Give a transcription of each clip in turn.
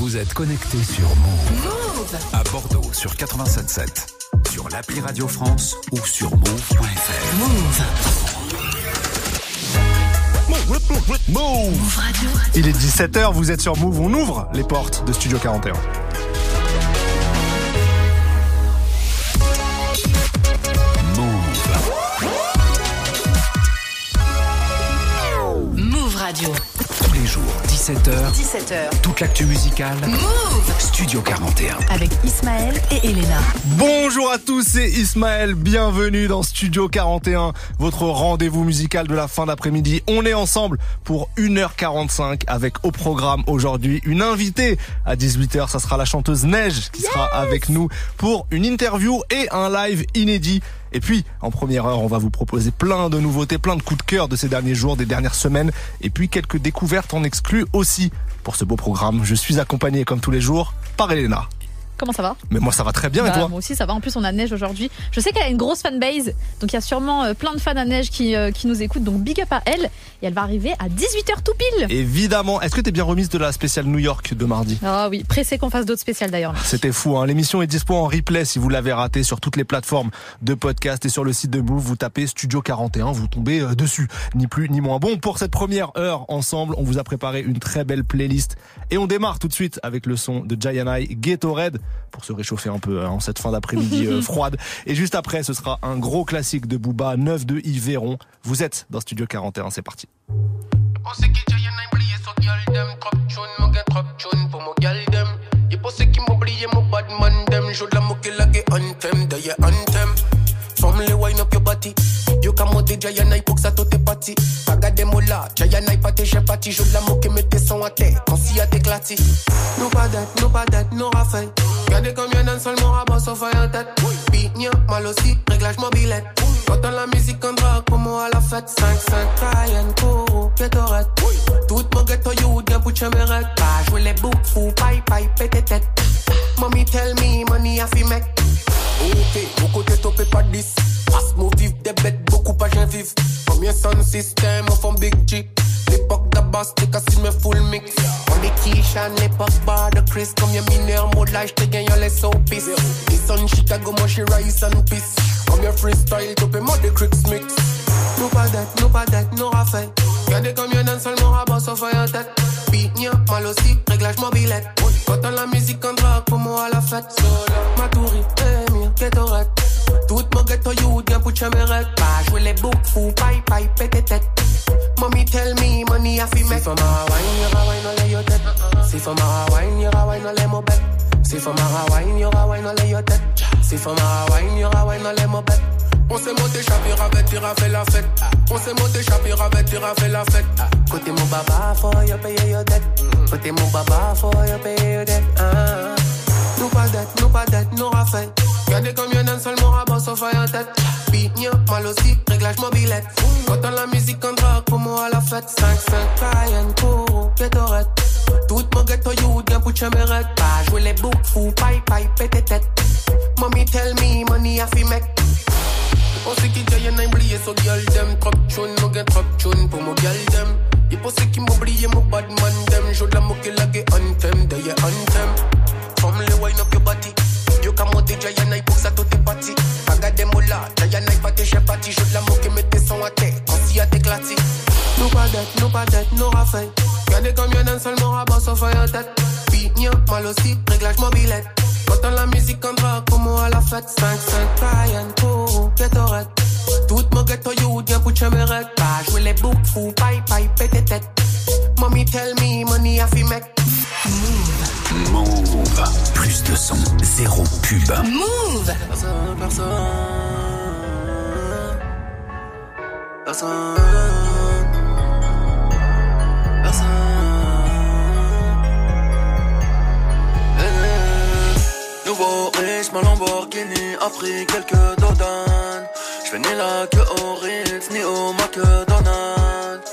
Vous êtes connecté sur Move. À Bordeaux sur 87.7, sur l'appli Radio France ou sur move.fr. Move. Move Radio. Il est 17h, vous êtes sur Move, on ouvre les portes de Studio 41. Move. Move Radio. Tous les jours, 17h, 17h. toute l'actu musicale. Move. Studio 41. Avec Ismaël et Elena. Bonjour à tous, c'est Ismaël, bienvenue dans Studio 41, votre rendez-vous musical de la fin d'après-midi. On est ensemble pour 1h45 avec au programme aujourd'hui une invitée à 18h, ça sera la chanteuse Neige qui sera avec nous pour une interview et un live inédit. Et puis, en première heure, on va vous proposer plein de nouveautés, plein de coups de cœur de ces derniers jours, des dernières semaines, et puis quelques découvertes en exclu aussi. Pour ce beau programme, je suis accompagné comme tous les jours par Elena. Comment ça va Mais moi ça va très bien et Bah, toi Moi aussi ça va. En plus on a neige aujourd'hui. Je sais qu'elle a une grosse fanbase, donc il y a sûrement euh, plein de fans à neige qui, euh, qui nous écoutent. Donc big up à elle. Et elle va arriver à 18h tout pile. Évidemment. Est-ce que t'es bien remise de la spéciale New York de mardi Ah oui, pressé qu'on fasse d'autres spéciales d'ailleurs. C'était fou, hein. l'émission est dispo en replay si vous l'avez raté sur toutes les plateformes de podcast et sur le site de Move, vous tapez Studio 41, vous tombez euh, dessus, ni plus ni moins. Bon, pour cette première heure ensemble, on vous a préparé une très belle playlist et on démarre tout de suite avec le son de Gianai Ghetto Red pour se réchauffer un peu hein, en cette fin d'après-midi euh, froide. Et juste après, ce sera un gros classique de Booba, 9 de Yves Véron. Vous êtes dans Studio 41, c'est parti. Up your body You can monter giant I pour que ça tout est parti Regardez moi là, giant I pas tes j'ai parti Joue de la moquée mets tes sons à terre Quand s'y a t'éclaté Nous pas d'être, nous pas d'être, nous raffaire Regardez combien d'un seul mon rabat sauf en tête nia, mal aussi, réglage mobilette Quand la musique en drague moi à la fête 5-5, Cayenne, Koro, Ketorette Tout mon ghetto you, bien pour chemerette Pas jouer les boucs, fou, paille, paille, pété tête Mommy tell me, money a fi make Ok, beaucoup de topé pas 10 Passe mon vif, des bêtes, beaucoup pas j'en vive Combien son système, on font big G. L'époque d'Abbas, t'es cassé me full mix. On est Kishan, l'époque bar de Chris? Combien mineurs, modage, t'es gagnant les soapies Les son Chicago, moi j'suis Rice and Peace. Combien freestyle, topé moi des Cricks mix Nous pas d'être, nous pas d'être, nous raffaire. Regardez combien d'un seul mon rabat sauf en tête. Nia, mal aussi, réglage mobilette Quand on la musique en drague, pour moi à la fête. Matouri, Ketorette Tout mon ghetto pour jouer les paille, paille, Mommy tell me, money a fi Si for my wine, y'aura wine, on lay your tête Si for my wine, y'aura wine, for my wine, y'aura wine, your tête Si for my wine, wine, on s'est monté, chapir avec, tira fait la fête. On s'est monté, chapir avec, tira fait la fête. Côté mon baba, faut your. Côté. Nous pas dette, nous pas dette, nous raffaire. Regardez combien d'un seul mon rabat sauf en tête. Nia, mal aussi, réglage mobilette. Quand on la musique en drague, pour moi à la fête. 5-5, Cayenne, Koro, Ketorette. Tout mon ghetto you, bien pour chemerette. Pas jouer les boucs, fou, paille, paille, pété tête. Mommy tell me, money a fi make. On sait qui gagne un oublié so girl dem Trop tune, no get trop tune pour mon girl dem Y'a pas ceux qui m'oublié mon bad man dem Joue de la moquée la gay anthem, d'ailleurs anthem Les wine up your body. You can monter giant I pour ça tout est parti Regardez-moi là, giant I pas tes j'ai parti Joue de la moquée mets tes sons à terre Quand s'y a t'éclaté Nous pas d'être, nous pas d'être, nous raffaire Regardez combien d'un seul mon rabat sauf en tête. Nia, mal aussi, réglage mobilette. Quand la musique en drague, moi à la fête. 5-5, Cayenne, Koro, Ketorette Tout mon ghetto you, bien pour chemerette Pas jouer les boucs, fou, paille, paille, pété tête. Mommy tell me, money a fi make Move. Plus de son, zéro pub. Move. Personne, personne Personne Personne Eh, Nouveau riche, ma Lamborghini a pris quelques dodanes J'fais ni la queue au Ritz, ni au McDonald's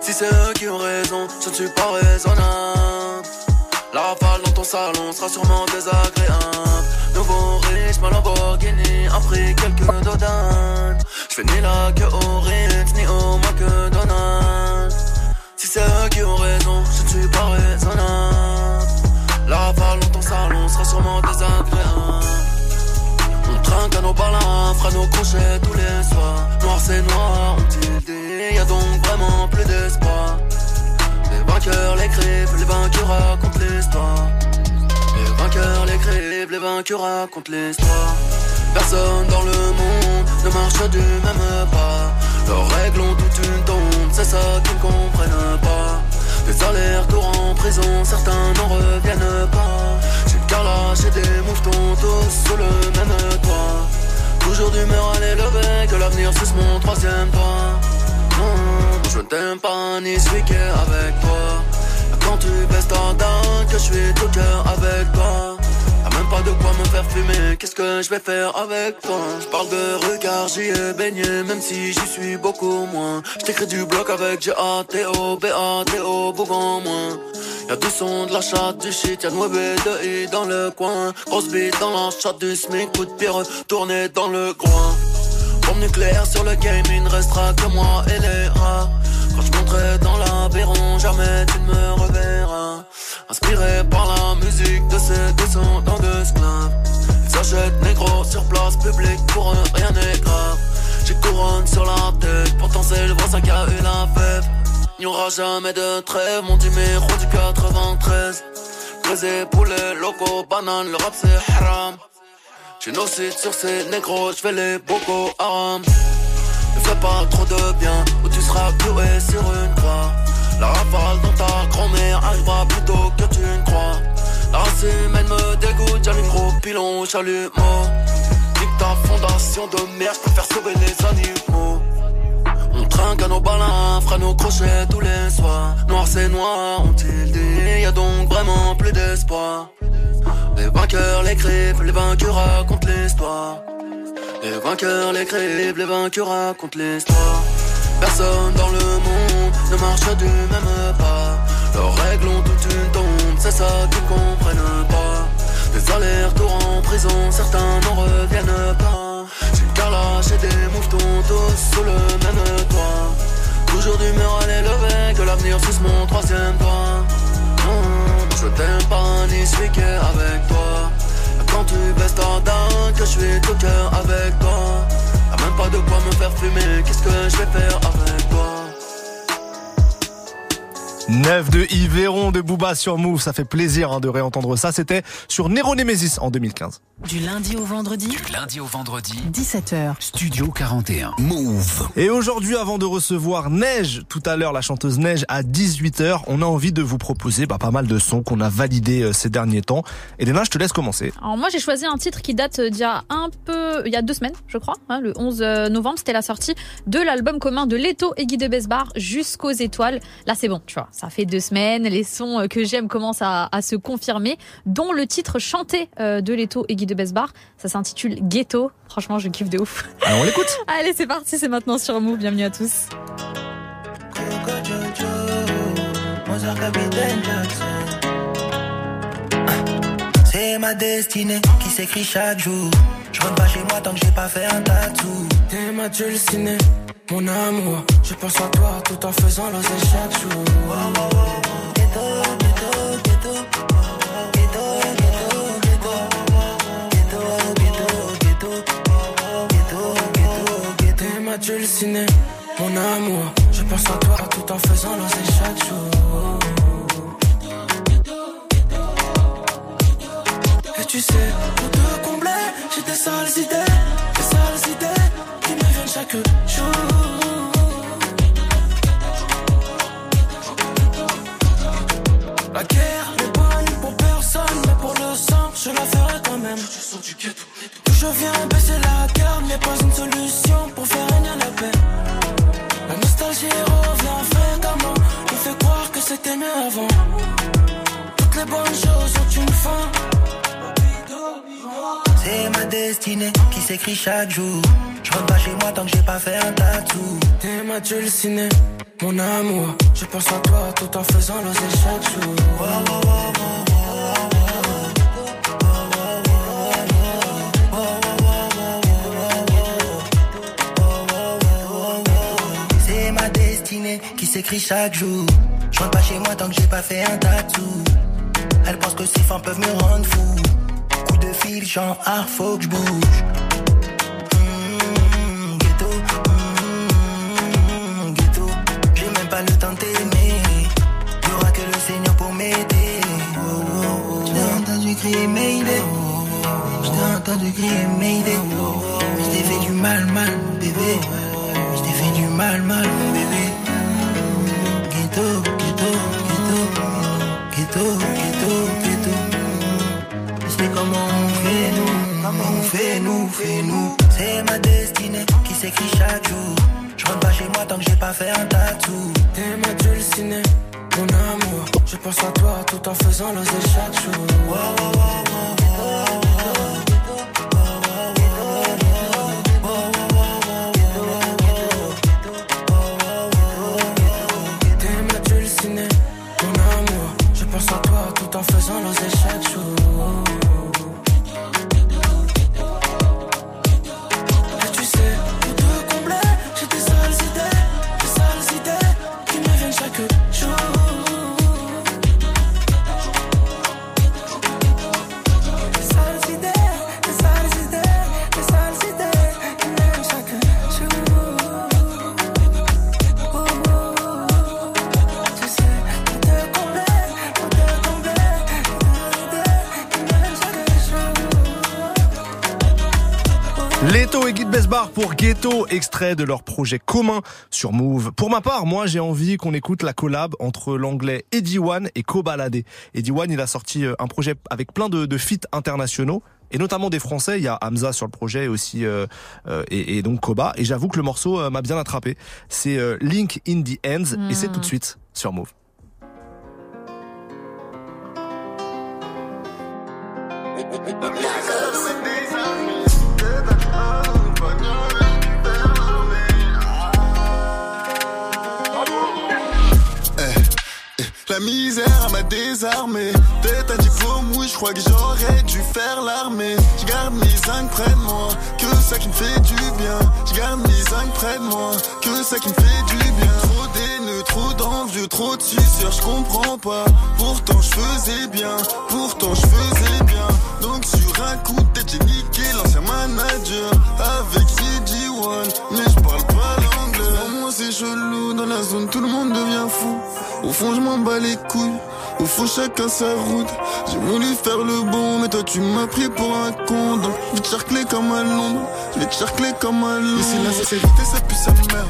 Si c'est eux qui ont raison, je ne suis pas raisonnable La ton salon sera sûrement désagréable Nouveau riche, ma Lamborghini a pris quelques dodanes J'fais ni la queue au Ritz, ni au McDonald's Si c'est eux qui ont raison, je ne suis pas raisonnable vraiment désagréable. On trinque à nos balins, fera nos crochets tous les soirs. Noir c'est noir, on tilde, y a donc vraiment plus d'espoir. Vainqueurs, les crèves, les vainqueurs racontent l'histoire. Les vainqueurs, les crèves, les vainqueurs racontent l'histoire. Personne dans le monde ne marche du même pas. Leurs règles ont toute une tombe, c'est ça qu'ils ne comprennent pas. Des allers-retours en prison, certains n'en reviennent pas. J'ai carrelage et des mouvements tous sous le même toit. Toujours d'humeur à l'élever, que l'avenir suce mon troisième doigt. Je ne t'aime pas ni est avec toi. Quand tu baisses ta dame, que je suis tout cœur avec toi. Y'a même pas de quoi me faire fumer, qu'est-ce que je vais faire avec toi? Je parle de regard, j'y ai baigné, même si j'y suis beaucoup moins. Je t'écris du bloc avec G-A-T-O, B-A-T-O, Bougon moins. Y'a du son, de la chatte, du shit, y'a 9 de I dans le coin. Grosse bite dans la chatte du SMIC, coup de tourné dans le coin. Nucléaire sur le game, il ne restera que moi et les rats. Quand je monterai dans l'aviron, jamais tu ne me reverras. Inspiré par la musique de ces descendants d'esclaves. Ils s'achètent négro sur place publique, pour eux rien n'est grave. J'ai couronne sur la tête, pourtant c'est le voisin qui a eu la fève. Il n'y aura jamais de trêve, mon numéro du 93. Brisé, poulet, loco, banane, le rap c'est haram. J'ai nos sites sur ces négros, je fais les bocaux haram. Ne fais pas trop de bien, ou tu seras cloué sur une croix. La rafale dans ta grand-mère arrivera plus tôt que tu ne crois. La race humaine me dégoûte, j'ai une gros pilon au chalumeau. Nique ta fondation de merde, je préfère sauver les animaux. Trinque à nos balins, fera nos crochets tous les soirs. Noir c'est noir, ont-ils dit, y a donc vraiment plus d'espoir. Les vainqueurs, les crèves, les vainqueurs racontent l'histoire. Les vainqueurs, les crèves, les vainqueurs racontent l'histoire. Personne dans le monde ne marche du même pas. Leurs règles ont toute une tombe, c'est ça qu'ils comprennent pas. Des allers-retours en prison, certains n'en reviennent pas. J'ai une carrelage et des mouvements tous sous le même toit. Toujours d'humeur à l'élever, que l'avenir suce mon troisième doigt. Non, je t'aime pas ni celui qui est avec toi. Quand tu baisses ta dame, que je suis tout cœur avec toi. Y'a même pas de quoi me faire fumer, qu'est-ce que je vais faire avec toi? 9 de Yveron de Booba sur Move, ça fait plaisir hein, de réentendre ça. C'était sur Nero Nemesis en 2015. Du lundi au vendredi, Du lundi au vendredi, 17h. Studio 41. Move. Et aujourd'hui, avant de recevoir Neige, tout à l'heure la chanteuse Neige à 18h, on a envie de vous proposer bah, pas mal de sons qu'on a validés euh, ces derniers temps. Et Léna, je te laisse commencer. Alors moi j'ai choisi un titre qui date d'il y a un peu, il y a deux semaines je crois, hein, le 11 novembre c'était la sortie de l'album commun de Leto et Guy de Besbar jusqu'aux étoiles. Là c'est bon, tu vois, ça fait deux semaines, les sons euh, que j'aime commencent à, à se confirmer, dont le titre chanté euh, de Leto et Guy de Besbar, ça s'intitule Ghetto. Franchement je kiffe de ouf. Alors on l'écoute Allez c'est parti, c'est maintenant sur Move, bienvenue à tous. C'est ma destinée qui s'écrit chaque jour. Je rentre pas chez moi tant que j'ai pas fait un tatou. T'es ma dulcinée, mon amour. Je pense à toi tout en faisant l'oser chaque jour. Ghetto, ghetto, ghetto. Ghetto, ghetto, ghetto. Mon amour. Je pense à toi tout en faisant l'oser chaque jour. Et tu sais, pour te combler, j'ai des sales idées, chaque jour. Destinée qui s'écrit chaque jour. Je rentre pas chez moi tant que j'ai pas fait un tatou. T'es ma dulcinée, mon amour. Je pense à toi tout en faisant l'oser chaque jour. C'est ma destinée qui s'écrit chaque jour. Je rentre pas chez moi tant que j'ai pas fait un tatou. Elle pense que ces femmes peuvent me rendre fou. Fil, genre ah faut que je bouge. Mmh, ghetto, mmh, ghetto. J'ai même pas le temps d'aimer. Y'aura que le Seigneur pour m'aider. Oh, oh, oh. Entendu crier Mayday. J'ai entendu crier Mayday. Je t'ai fait du mal, mal, bébé. Je t'ai fait du mal, mal, bébé. Ghetto, ghetto, ghetto. Ghetto, ghetto, ghetto. C'est comment on fait nous, comment on fait nous, fait nous. C'est ma destinée qui s'écrit chaque jour. Je rentre pas chez moi tant que j'ai pas fait un tatou. T'es ma dulcinée, mon amour. Je pense à toi tout en faisant l'oser chaque jour. Wow, wow, wow, Ghetto, extrait de leur projet commun sur Move. Pour ma part, moi j'ai envie qu'on écoute la collab entre l'anglais Eddie One et Kobalade. Eddie One, il a sorti euh, un projet avec plein de, de feats internationaux. Et notamment des Français, il y a Hamza sur le projet et aussi euh, euh, et, et donc Koba. Et j'avoue que le morceau euh, m'a bien attrapé. C'est euh, Link in the Ends et c'est tout de suite sur Move. La misère m'a désarmé. Tête un diplôme, oui, je crois que j'aurais dû faire l'armée. Je garde mes zinc près de moi, que ça qui me fait du bien. Je garde mes zinc près de moi, que ça qui me fait du bien. Trop d'haineux, trop d'envieux, trop de suceurs, je comprends pas. Pourtant je faisais bien, pourtant je faisais bien. Donc sur un coup de tête, j'ai niqué l'ancien manager avec Eddie One. Mais je parle c'est chelou, dans la zone tout le monde devient fou. Au fond je m'en bats les couilles. Au fond chacun sa route. J'ai voulu faire le bon, mais toi tu m'as pris pour un con. Donc je vais te charcler comme à Londres. Je vais te charcler comme à Londres. Ici la sincérité ça pue sa mère.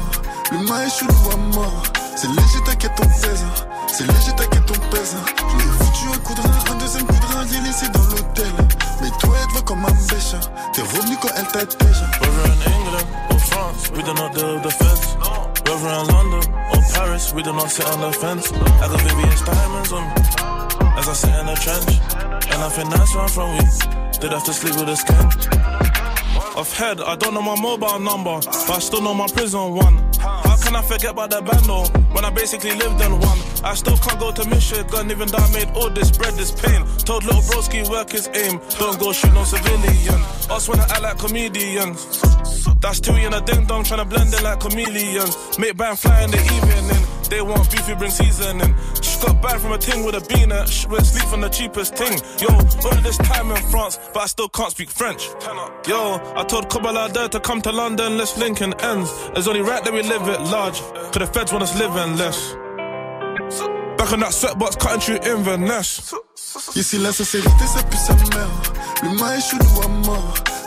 Le maïs est chelou à mort. C'est léger, t'inquiète, on pèse. C'est léger, t'inquiète, on pèse. Je l'ai foutu un coup de rein, un deuxième coup de rein, j'ai laissé dans l'hôtel. Mais toi, elle te voit comme un bêche. T'es revenu quand elle t'a déjà. Whether in England or France, we do not deal with the feds. Whether in London or Paris, we do not sit on the fence. I got Vivian's diamonds on me as I sit in the trench. And I think that's where I'm from. We did have to sleep with a skin. Off head, I don't know my mobile number, but I still know my prison one. How can I forget about the bando when I basically lived in one? I still can't go to Michigan, even though I made all this bread, this pain. Told little broski work his aim, don't go shoot no civilian. Us wanna act like comedians. That's two in a ding dong, tryna blend in like chameleons. Make band fly in the evening. They want beef, we bring seasoning. Just got back from a ting with a bean at sh- with sleep from the cheapest thing. Yo, all this time in France, but I still can't speak French. Yo, I told Kobalade to come to London, let's link in ends. It's only right that we live it large, cause the feds want us living less. Back on that sweatbox, cutting through Inverness. Ici la sincérité ça pue sa mère Le maïs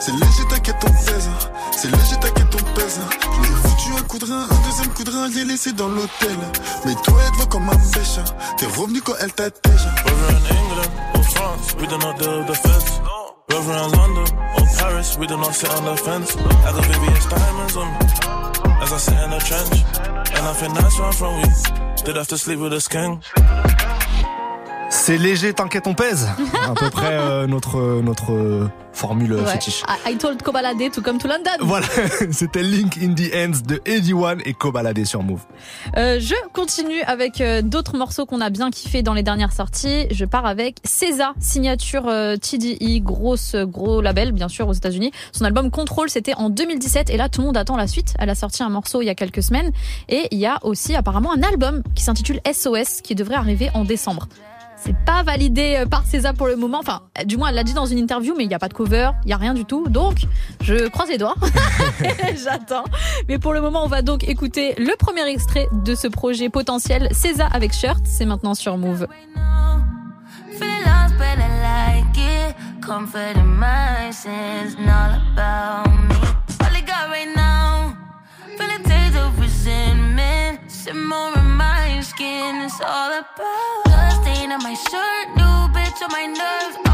C'est léger t'inquiète on pèse C'est léger t'inquiète on pèse Je l'ai foutu un coup de rein, un deuxième coup de rein J'ai laissé dans l'hôtel Mais toi elle te voit comme un bêche T'es revenu quand elle t'a déjà Whether in England or France, we do not with the feds. Whether in London or Paris, we do not sit on the fence. I got Vivian's diamonds on me as I sit in the trench. And I think that's where I'm from. We did have to sleep with a skin. C'est léger, t'inquiète, on pèse. à peu près euh, notre notre euh, formule Ouais. fétiche. I, I told Kobalade to come to London. Voilà, c'était Link in the Ends de Eddie One et Kobalade sur Move. Euh, je continue avec euh, d'autres morceaux qu'on a bien kiffé dans les dernières sorties. Je pars avec César, signature euh, TDI, grosse gros label bien sûr aux États-Unis. Son album Control c'était en 2017 et là tout le monde attend la suite. Elle a sorti un morceau il y a quelques semaines et il y a aussi apparemment un album qui s'intitule SOS qui devrait arriver en décembre. C'est pas validé euh, par César pour le moment. Enfin, du moins, elle l'a dit dans une interview, mais il n'y a pas de cover, il n'y a rien du tout. Donc, je croise les doigts. J'attends. Mais pour le moment, on va donc écouter le premier extrait de ce projet potentiel, César avec Shirt. C'est maintenant sur Move. Resentment. Simmer in my skin, it's all about. Blood stain on my shirt, new bitch on my nerves.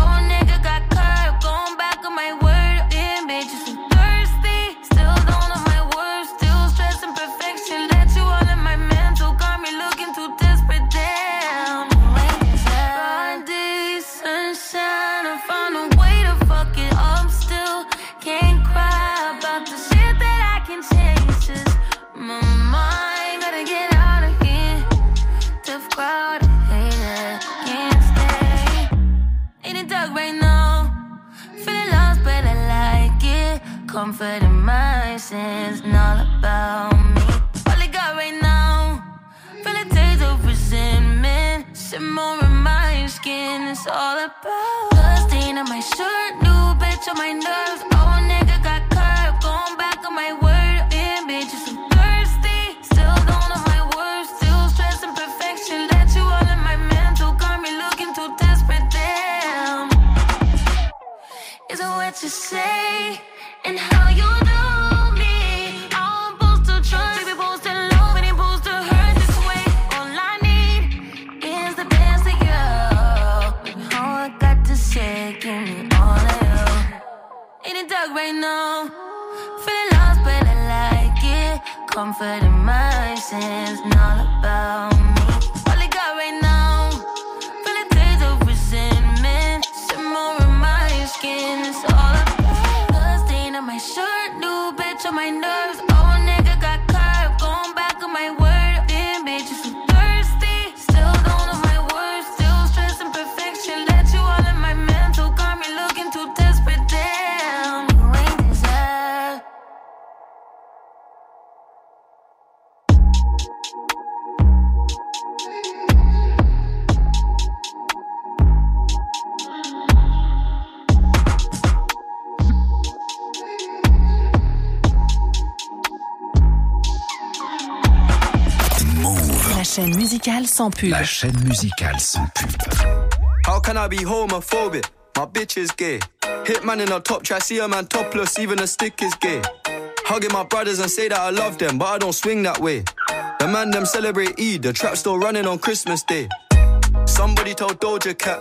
Sins, and all about me. All I got right now. Feel a taste of resentment. Simmer in my skin It's all about Blood stain on my shirt New bitch on my nerves. Oh, nigga got curved Going back on my word. You so thirsty Still don't know my words. Still stressing perfection Let you all in my mental. Got me looking too desperate Damn. Is it what you say Comfort in my sins And all about sans pub. La chaîne musicale sans pub. How can I be homophobic? My bitch is gay. Hitman in a top try, see a man topless, even a stick is gay. Hugging my brothers and say that I love them, but I don't swing that way. The man them celebrate Eid, the trap still running on Christmas Day. Somebody told Doja Cat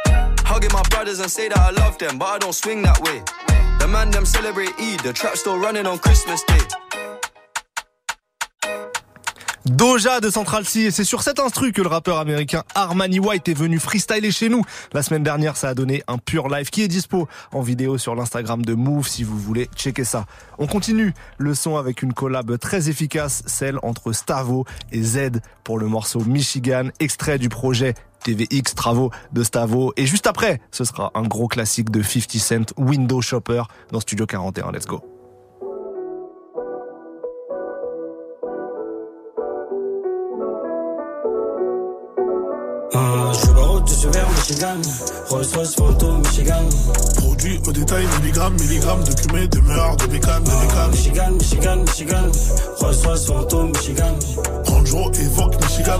I love them, but I don't swing that way. The man them celebrate the trap running on Christmas Day. Doja de Central C et c'est sur cet instru que le rappeur américain Armani White est venu freestyler chez nous. La semaine dernière, ça a donné un pur live qui est dispo en vidéo sur l'Instagram de Move si vous voulez checker ça. On continue le son avec une collab très efficace, celle entre Stavo et Z pour le morceau Michigan, extrait du projet TVX Travaux de Stavo. Et juste après, ce sera un gros classique de 50 Cent, Window Shopper dans Studio 41. Let's go. Ah, je je vers Michigan. Rolls Royce Phantom, Michigan. Produit au détail, milligrammes, milligrammes de cumé, de meurtre, de bécane, de bécane. Michigan, Michigan, Michigan. Rolls Royce Phantom, Michigan. Range Evoque, Michigan.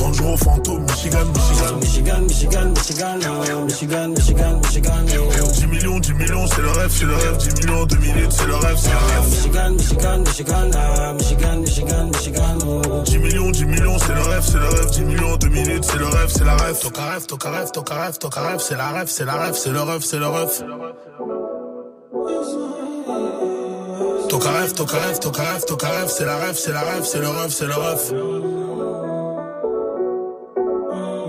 Range Fantôme, Michigan, Michigan. Michigan, Michigan, Michigan. euh, Michigan, Michigan, Michigan. euh. 10 millions, 10 millions, c'est le rêve, c'est le rêve. 10 millions, 2 minutes, c'est le rêve, c'est le rêve. Michigan, Michigan, Michigan. ah, Michigan, Michigan, Michigan. oh. 10 millions, 10 millions, c'est le rêve, c'est le rêve. 10 millions, 2 minutes, c'est le rêve, c'est la rêve. Rêve, toca rêve, toca rêve, rêve, c'est la rêve, c'est la rêve, c'est le rêve, c'est le rêve. Toca rêve, toca rêve, toca rêve, toca rêve, c'est la rêve, c'est la rêve, c'est le rêve, c'est le rêve.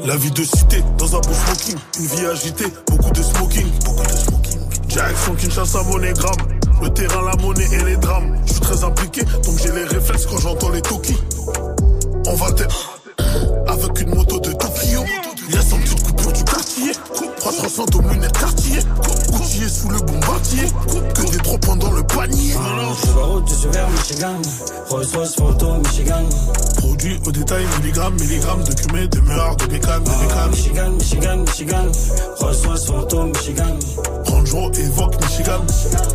La vie de cité, dans un beau smoking, une vie agitée, beaucoup de smoking, beaucoup de smoking. Direction Kinshasa, monégramme, le terrain, la monnaie et les drames. Je suis très impliqué, donc j'ai les réflexes quand j'entends les Toki. On va te... Avec une moto de Tokyo, il y a 100 petites coupures du quartier. 300 aux lunettes quartier, coutillé sous le bombardier, que des trois points dans le panier. Route, je vers Michigan. Rolls Royce Phantom, Michigan. Produit au détail, milligrammes, milligrammes de cumé, de meurtre, de bécane, de bécane. Michigan, Michigan, Michigan. Rolls Royce Phantom, Michigan. Range Evoque, Michigan.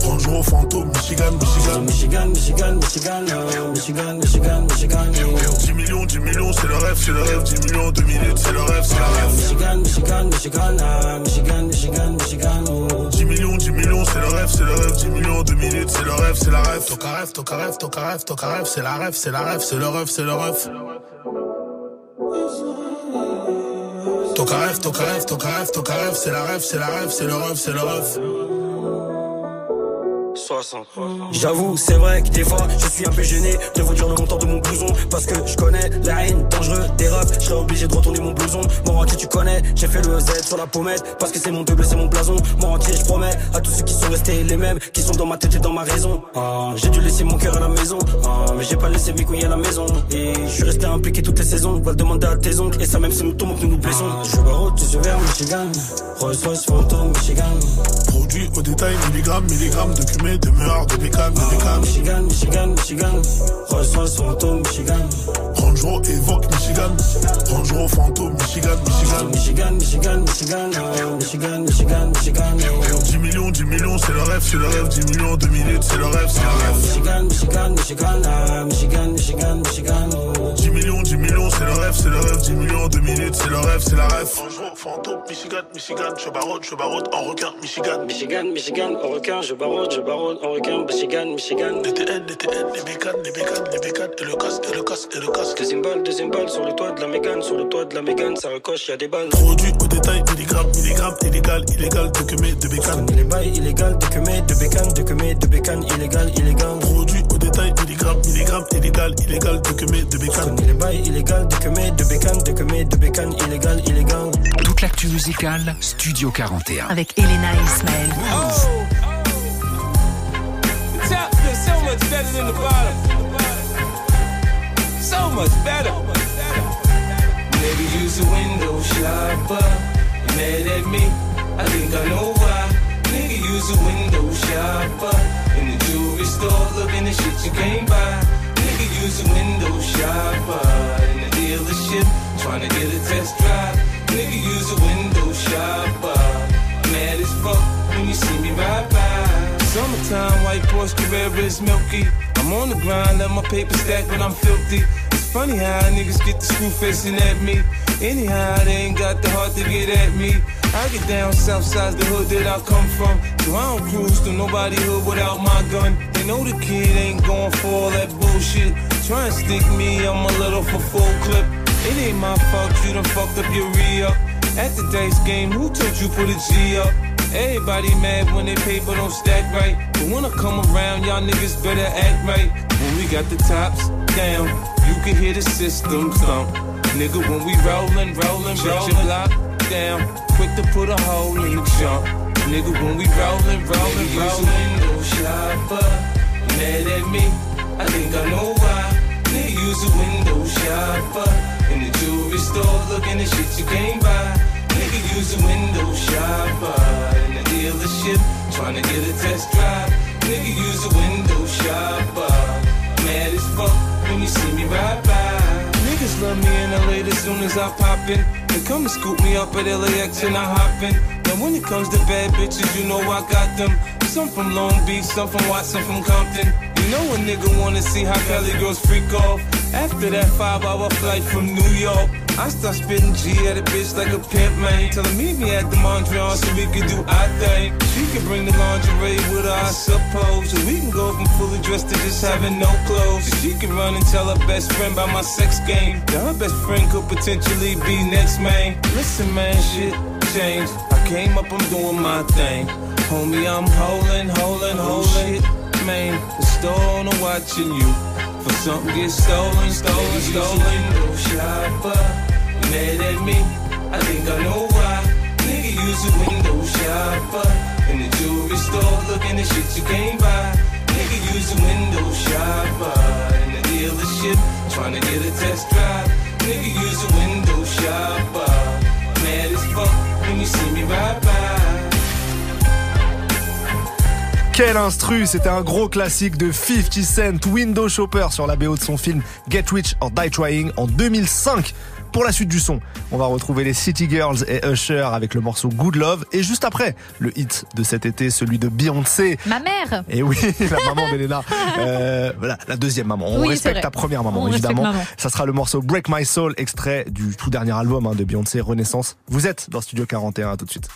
Range Fantôme, Michigan, Michigan. Michigan, Michigan, Michigan. euh, Michigan, Michigan, Michigan. oh. 10 millions, 10 millions, c'est le rêve, c'est le rêve. 10 millions, 2 minutes, c'est le rêve, c'est la rêve. Michigan, Michigan, Michigan. Ah, Michigan, Michigan, Michigan. oh. 10 millions, 10 millions, c'est le rêve, c'est le rêve. 10 millions, 2 minutes, c'est le rêve, c'est la rêve. Toca rêve, toca rêve, toca rêve, toca rêve, c'est la rêve, c'est la rêve, c'est le rêve, c'est le rêve. Toca rêve, toca rêve, toca rêve, toca rêve, c'est la rêve, c'est la rêve, c'est le rêve, c'est le rêve. 60. J'avoue, c'est vrai que des fois, je suis un peu gêné de vous dire le montant de mon blouson. Parce que je connais la haine dangereux des refs. Je serais obligé de retourner mon blouson. Mon entier, tu connais, j'ai fait le Z sur la pommette. Parce que c'est mon double, c'est mon blason. Mon entier, je promets à tous ceux qui sont restés les mêmes, qui sont dans ma tête et dans ma raison. Ah, j'ai dû laisser mon cœur à la maison. Ah, mais j'ai pas laissé mes couilles à la maison. Et je suis resté impliqué toutes les saisons. Va le demander à tes oncles. Et ça, même si nous tombons, que nous nous blessons. je vais route, je vers Michigan. Rolls Royce Phantom, Michigan. Produit au détail, milligrammes, milligrammes de cumé, de meurtre, de bécane, de bécane. Michigan, Michigan, Michigan. Rolls Royce Phantom, Michigan. Range Rover Evoque, Michigan. Range Rover Fantôme, Michigan, Michigan. Michigan, Michigan, Michigan, oh, Michigan, Michigan, Michigan, oh. 10 millions, 10 millions, c'est le rêve, c'est le rêve. 10 millions, 2 minutes, c'est le rêve, c'est le rêve. Michigan, Michigan, Michigan, ah, Michigan, Michigan, Michigan, oh. 10 millions, 10 millions, c'est le rêve, c'est le rêve. 10 millions, 2 minutes, c'est le rêve, c'est la rêve. Range Rover Fantôme, Michigan, Michigan. Je barote, je barote en requin, Michigan. Michigan, Michigan, en requin, je barote, je barote, en requin, Michigan, Michigan. Les TN, les bécanes, les bécanes, les bécanes, et le casque, et le casque, et le casque. Deuxième balle, deuxième balle, sur le toit de la Mégane, sur le toit de la Mégane, ça recoche, y a des balles. Produit au détail, milligrammes, milligrammes, illégal, illégal, de de bécane. Les bails illégal, de quemé, de bécane, de bécane, illégal, illégal. Produit au détail, milligrammes, milligrammes, illégal, illégal, de de bécane. Les bails illégal, de bécane, de quemé, de bécane, illégal, illégal. Toute l'actu musicale, Studio 41. Avec Elena Ismaël. So much better than the bottom. So much better. Maybe use a window shopper. Mad at me? I think I know why. Nigga, use a window shopper. In the jewelry store, looking at shit you can't buy. Nigga, use a window shopper. In the dealership, trying to get a test drive. Nigga, use a window shopper. Mad as fuck when you see me ride by. Summertime, white Porsche Carrera milky. I'm on the grind, let my paper stack when I'm filthy. It's funny how niggas get the screw facing at me. Anyhow, they ain't got the heart to get at me. I get down south side the hood that I come from. So I don't cruise to nobody hood without my gun. They know the kid ain't going for all that bullshit. Try and stick me, I'm a little for full clip. It ain't my fault you done fucked up your re up. At the dice game, who told you put a G up? Everybody mad when they paper don't stack right. But when I come around, y'all niggas better act right. When we got the tops down, you can hear the system thump. Nigga, when we rollin', rollin', bitch, your block down. Quick to put a hole in the jump. Nigga, when we rollin', rollin', rollin'. window shopper, mad at me. I think I know why. Nigga, use a window shopper. In the jewelry store, looking at shit you can't buy. Use a window shopper. In the dealership, trying to get a test drive. Nigga, use a window shopper. Mad as fuck when you see me ride by. Niggas love me in LA as soon as I pop in. They come and scoop me up at LAX and I hop in. Now when it comes to bad bitches, you know I got them. Some from Long Beach, some from Watson, from Compton. You know a nigga wanna see how Cali girls freak off. After that five hour flight from New York, I start spitting G at a bitch like a pimp, man. Tell her meet me at the Mondrian so we can do our thing. She can bring the lingerie with her, I suppose. So we can go from fully dressed to just having no clothes. She can run and tell her best friend about my sex game. That her best friend could potentially be next, man. Listen, man, shit changed. I came up, I'm doing my thing. Homie, I'm holding, holding, oh, holding. Man, the store owner watching you. For something get stolen, stolen, stolen. Window shopper, mad at me. I think I know why. Nigga use a window shopper in the jewelry store, looking at shit you can't buy. Nigga use a window shopper in the dealership, trying to get a test drive. Nigga use a window shopper, mad as fuck when you see me ride by. Quel instru, c'était un gros classique de 50 Cent, Window Shopper sur la BO de son film Get Rich or Die Trying en 2005. Pour la suite du son, on va retrouver les City Girls et Usher avec le morceau Good Love et juste après, le hit de cet été, celui de Beyoncé. Ma mère Et oui, la maman Belena. Euh, voilà, la deuxième maman. On Oui, respecte ta première maman, On évidemment. maman. Ça sera le morceau Break My Soul, extrait du tout dernier album hein, de Beyoncé, Renaissance. Vous êtes dans Studio 41, à tout de suite.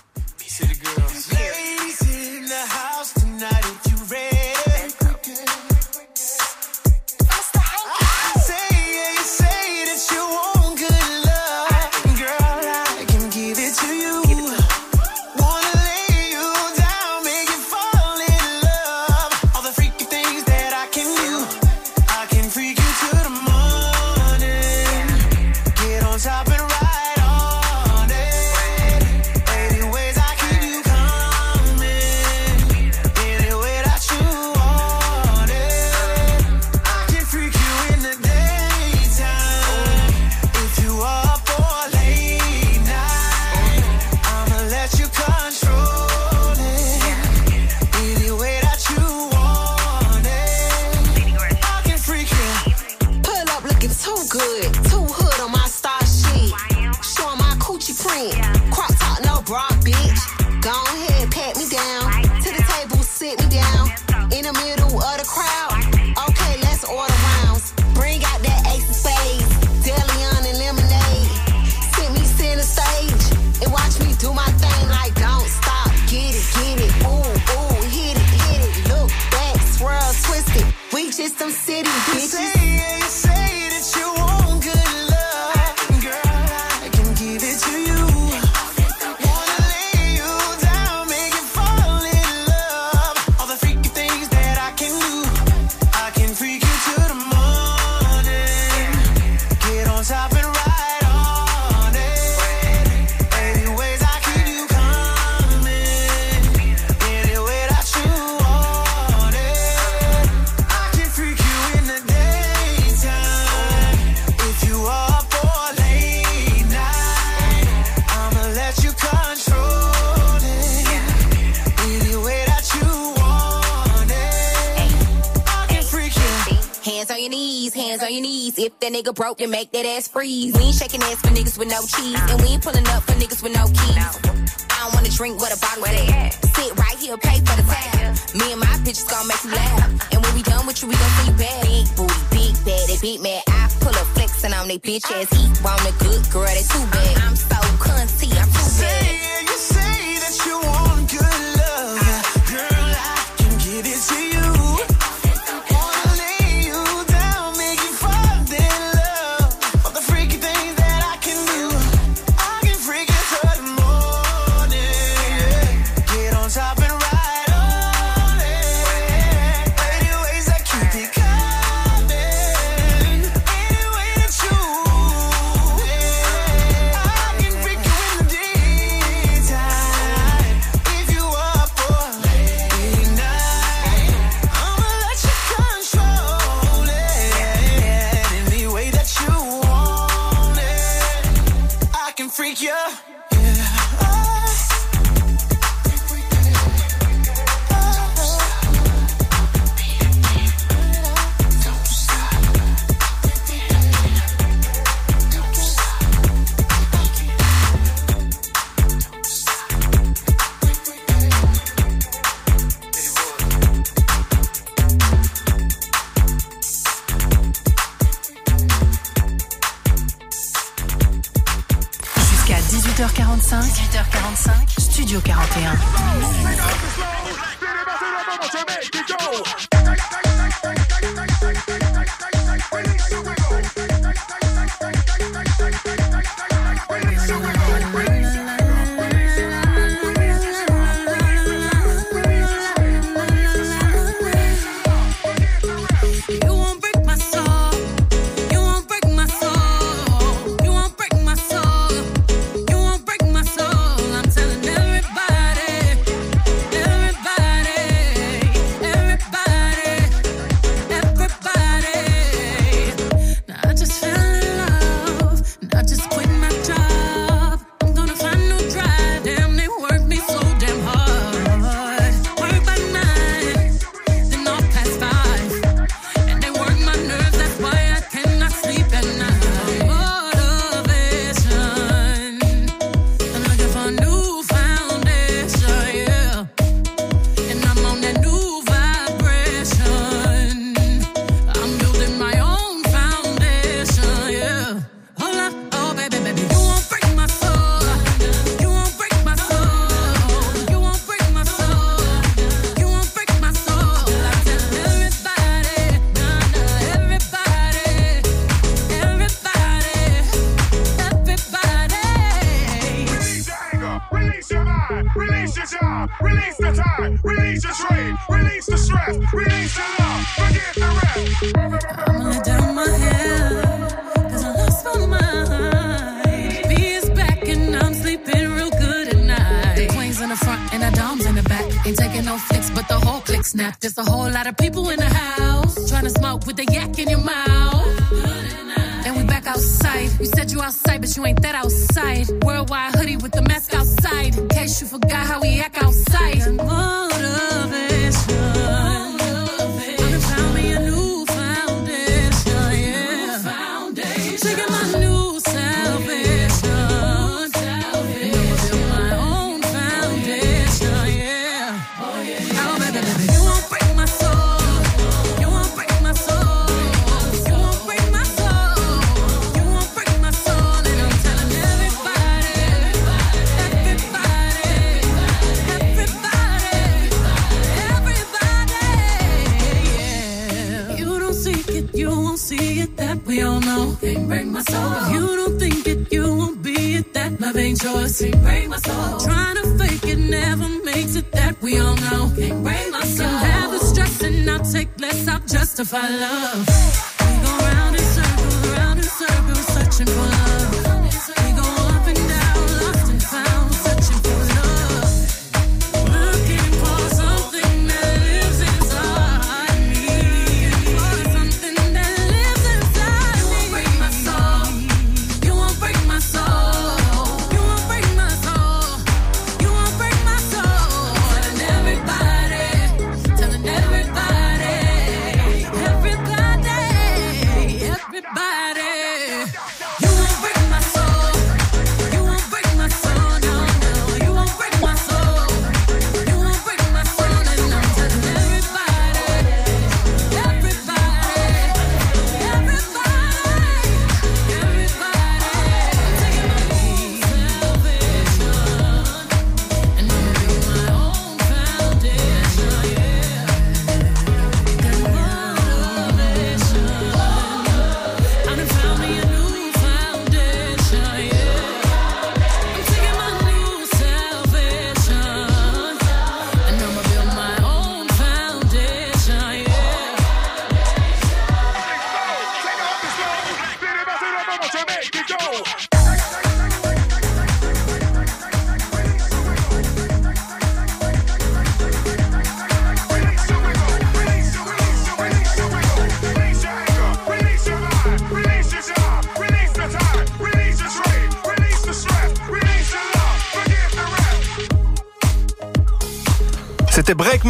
That nigga broke, then make that ass freeze. We ain't shaking ass for niggas with no cheese. And we ain't pulling up for niggas with no keys. I don't wanna drink what a bottle at. Sit right here, pay for the tab. Me and my bitches gon' make you laugh. And when we done with you, we gon' see you back. Big booty, big bad, they beat mad. I pull up flexing on they bitch ass. Eat want a good girl, they too bad. I'm so cunty, I'm too bad.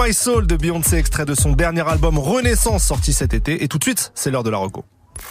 My Soul de Beyoncé, extrait de son dernier album Renaissance sorti cet été. Et tout de suite, c'est l'heure de la reco.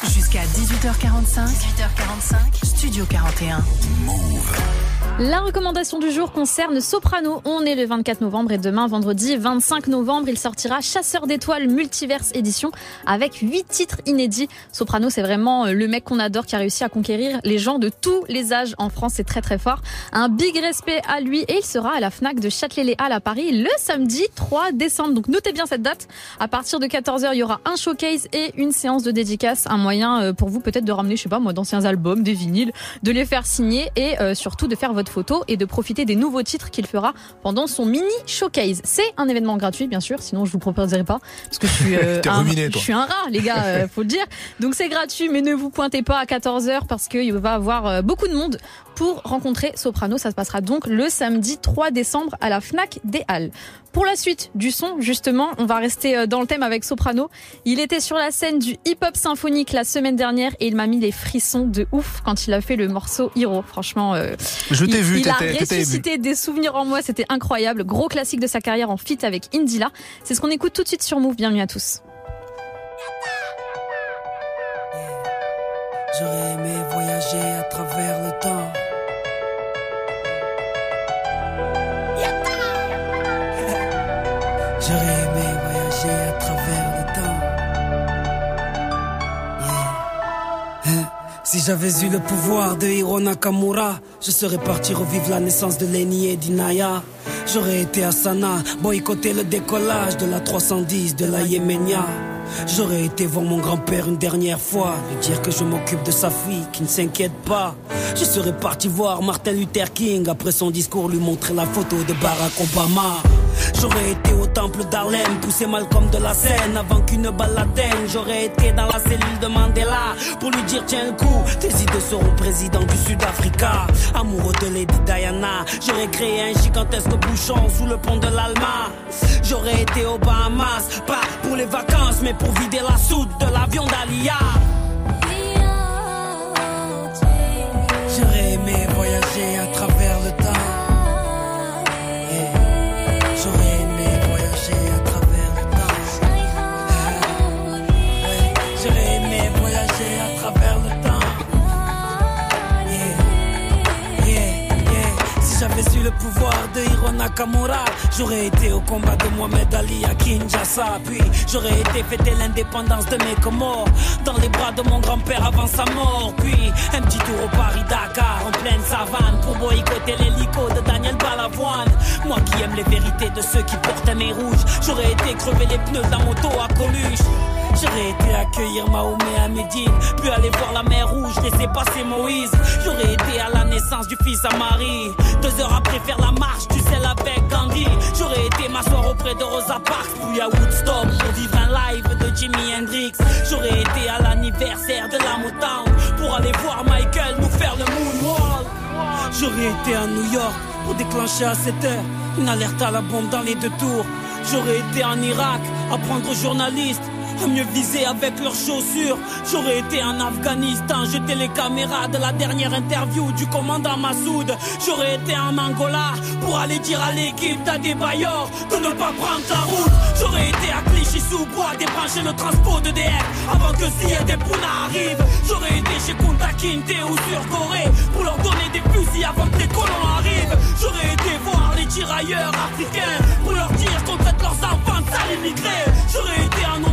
Jusqu'à 18h45, 18h45, Studio 41. Move. La recommandation du jour concerne Soprano. On est le 24 novembre et demain, vendredi 25 novembre, il sortira Chasseur d'étoiles Multiverse Édition avec 8 titres inédits. Soprano, c'est vraiment le mec qu'on adore qui a réussi à conquérir les gens de tous les âges en France. C'est très très fort. Un big respect à lui et il sera à la FNAC de Châtelet-Les-Halles à Paris le samedi 3 décembre. Donc notez bien cette date. À partir de 14h, il y aura un showcase et une séance de dédicace. Un moyen euh, pour vous peut-être de ramener, je sais pas moi, d'anciens albums, des vinyles, de les faire signer et euh, surtout de faire votre photo et de profiter des nouveaux titres qu'il fera pendant son mini showcase. C'est un événement gratuit, bien sûr, sinon je vous proposerai pas parce que je suis, euh, un, ruminé, je toi. suis un rat, les gars, euh, faut le dire. Donc c'est gratuit, mais ne vous pointez pas à 14h parce qu'il va y avoir euh, beaucoup de monde pour rencontrer Soprano. Ça se passera donc le samedi 3 décembre à la Fnac des Halles. Pour la suite du son, justement, on va rester euh, dans le thème avec Soprano. Il était sur la scène du hip-hop symphonique la semaine dernière et il m'a mis les frissons de ouf quand il a fait le morceau Hero. Franchement, euh, Je t'ai il- vu, il a ressuscité des souvenirs en moi. C'était incroyable. Gros classique de sa carrière en feat avec Indila. C'est ce qu'on écoute tout de suite sur Move. Bienvenue à tous. J'aurais aimé voyager à J'aurais aimé voyager à travers le temps. Hein, Si j'avais eu le pouvoir de Hiro Nakamura, je serais parti revivre la naissance de Lenny et d'Inaya. J'aurais été à Sana, boycotter le décollage de la 310 de la Yéménia. J'aurais été voir mon grand-père une dernière fois, lui dire que je m'occupe de sa fille, qui ne s'inquiète pas. Je serais parti voir Martin Luther King, après son discours lui montrer la photo de Barack Obama. J'aurais été au temple d'Harlem, poussé Malcolm de la scène avant qu'une balle l'atteigne. J'aurais été dans la cellule de Mandela pour lui dire tiens le coup, tes idées seront président du Sud-Africa. Amoureux de Lady Diana, j'aurais créé un gigantesque bouchon sous le pont de l'Alma. J'aurais été aux Bahamas, pas pour les vacances, mais pour vider la soude de l'avion d'Alia. J'aurais aimé voyager à travers Le pouvoir de Hiro Nakamura, j'aurais été au combat de Mohamed Ali à Kinshasa. Puis j'aurais été fêter l'indépendance de mes Comores dans les bras de mon grand-père avant sa mort. Puis un petit tour au Paris-Dakar en pleine savane pour boycotter l'hélico de Daniel Balavoine. Moi qui aime les vérités de ceux qui portent un nez j'aurais été crever les pneus d'un moto à Coluche. J'aurais été accueillir Mahomet à Médine, puis aller voir la mer rouge, laisser passer Moïse. J'aurais été à la naissance du fils à Marie. Deux heures après faire la marche du sel avec Gandhi. J'aurais été m'asseoir auprès de Rosa Parks, puis à Woodstock pour vivre un live de Jimi Hendrix. J'aurais été à l'anniversaire de la Motown pour aller voir Michael nous faire le moonwalk. J'aurais été à New York pour déclencher à 7 heures une alerte à la bombe dans les deux tours. J'aurais été en Irak apprendre aux journalistes mieux viser avec leurs chaussures. J'aurais été en Afghanistan, jeter les caméras de la dernière interview du commandant Massoud. J'aurais été en Angola pour aller dire à l'équipe d'Adebayor de ne pas prendre la route. J'aurais été à Clichy-sous-Bois débrancher le transport de DF avant que Zia des Pouna arrive. J'aurais été chez Kunta Kinte ou sur Corée pour leur donner des fusils avant que les colons arrivent. J'aurais été voir les tirailleurs africains pour leur dire qu'on traite leurs enfants de sales immigrés. J'aurais été en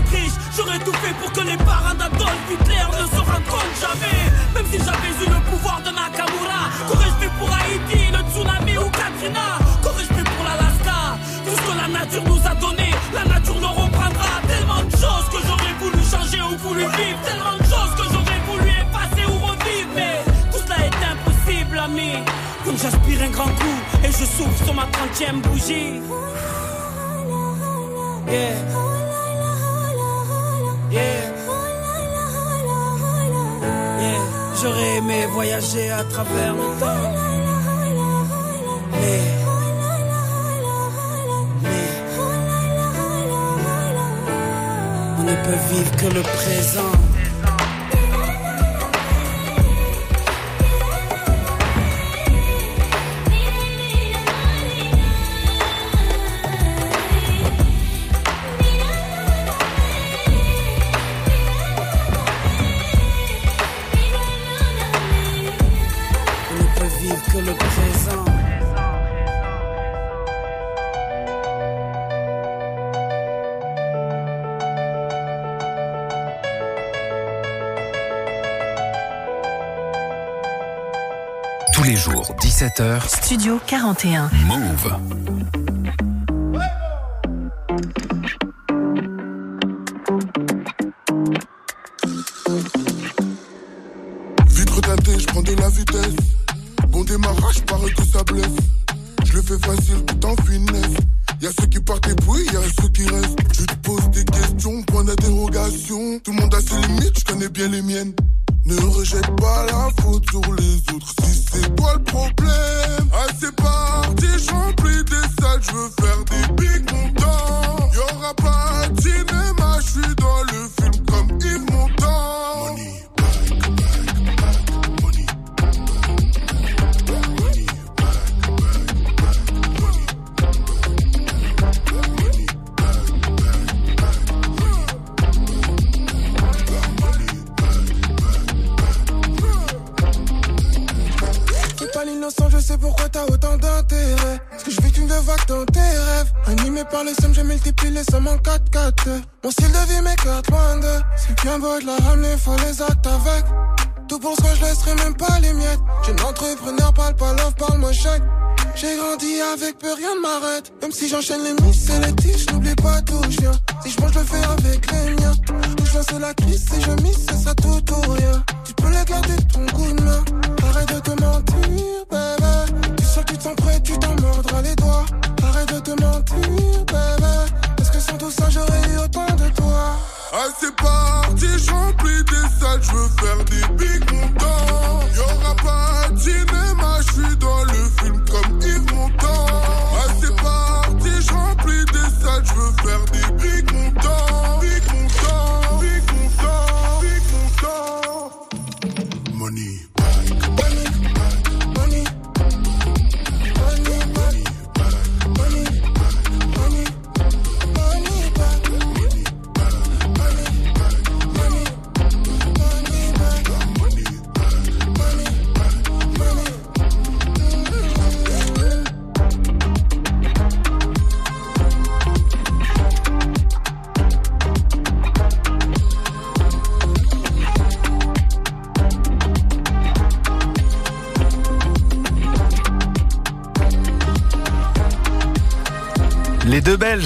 j'aurais tout fait pour que les parents d'Adolf Hitler ne se rendent compte jamais. Même si j'avais eu le pouvoir de Nakamura, qu'aurais-je fait pour Haïti, le tsunami ou Katrina? Qu'aurais-je fait pour l'Alaska? Tout ce que la nature nous a donné, la nature nous reprendra. Tellement de choses que j'aurais voulu changer ou voulu vivre, tellement de choses que j'aurais voulu effacer ou revivre. Mais tout cela est impossible, ami. Comme j'aspire un grand coup et je souffle sur ma 30 bougie. Yeah. J'aurais aimé voyager à travers le temps. Mais. Mais. On ne peut vivre que le présent. le présent. Tous les jours, 17h. Studio 41. Move.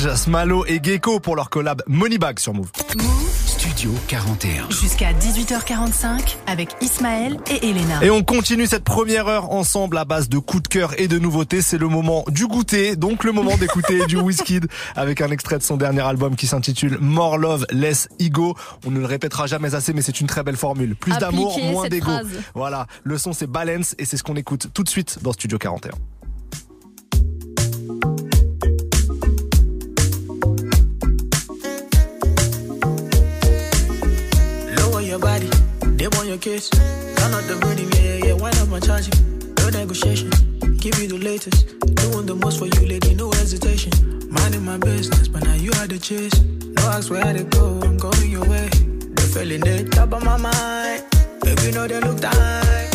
Belges, Smalo et Gecko pour leur collab Moneybag sur Move. Studio 41. Jusqu'à 18h45 avec Ismaël et Elena. Et on continue cette première heure ensemble à base de coups de cœur et de nouveautés. C'est le moment du goûter, donc le moment d'écouter du Wizkid avec un extrait de son dernier album qui s'intitule More Love, Less Ego. On ne le répétera jamais assez, mais c'est une très belle formule. Plus d'amour, moins d'ego. Voilà, le son c'est Balance et c'est ce qu'on écoute tout de suite dans Studio 41. Kiss. Turn up the rhythm, yeah, yeah. Wind up my charging. No negotiation, give you the latest. Doing the most for you, lady, no hesitation. Minding my business, but now you are the chase. No ask where to go, I'm going your way. The feeling the top of my mind. Baby, know they look tight.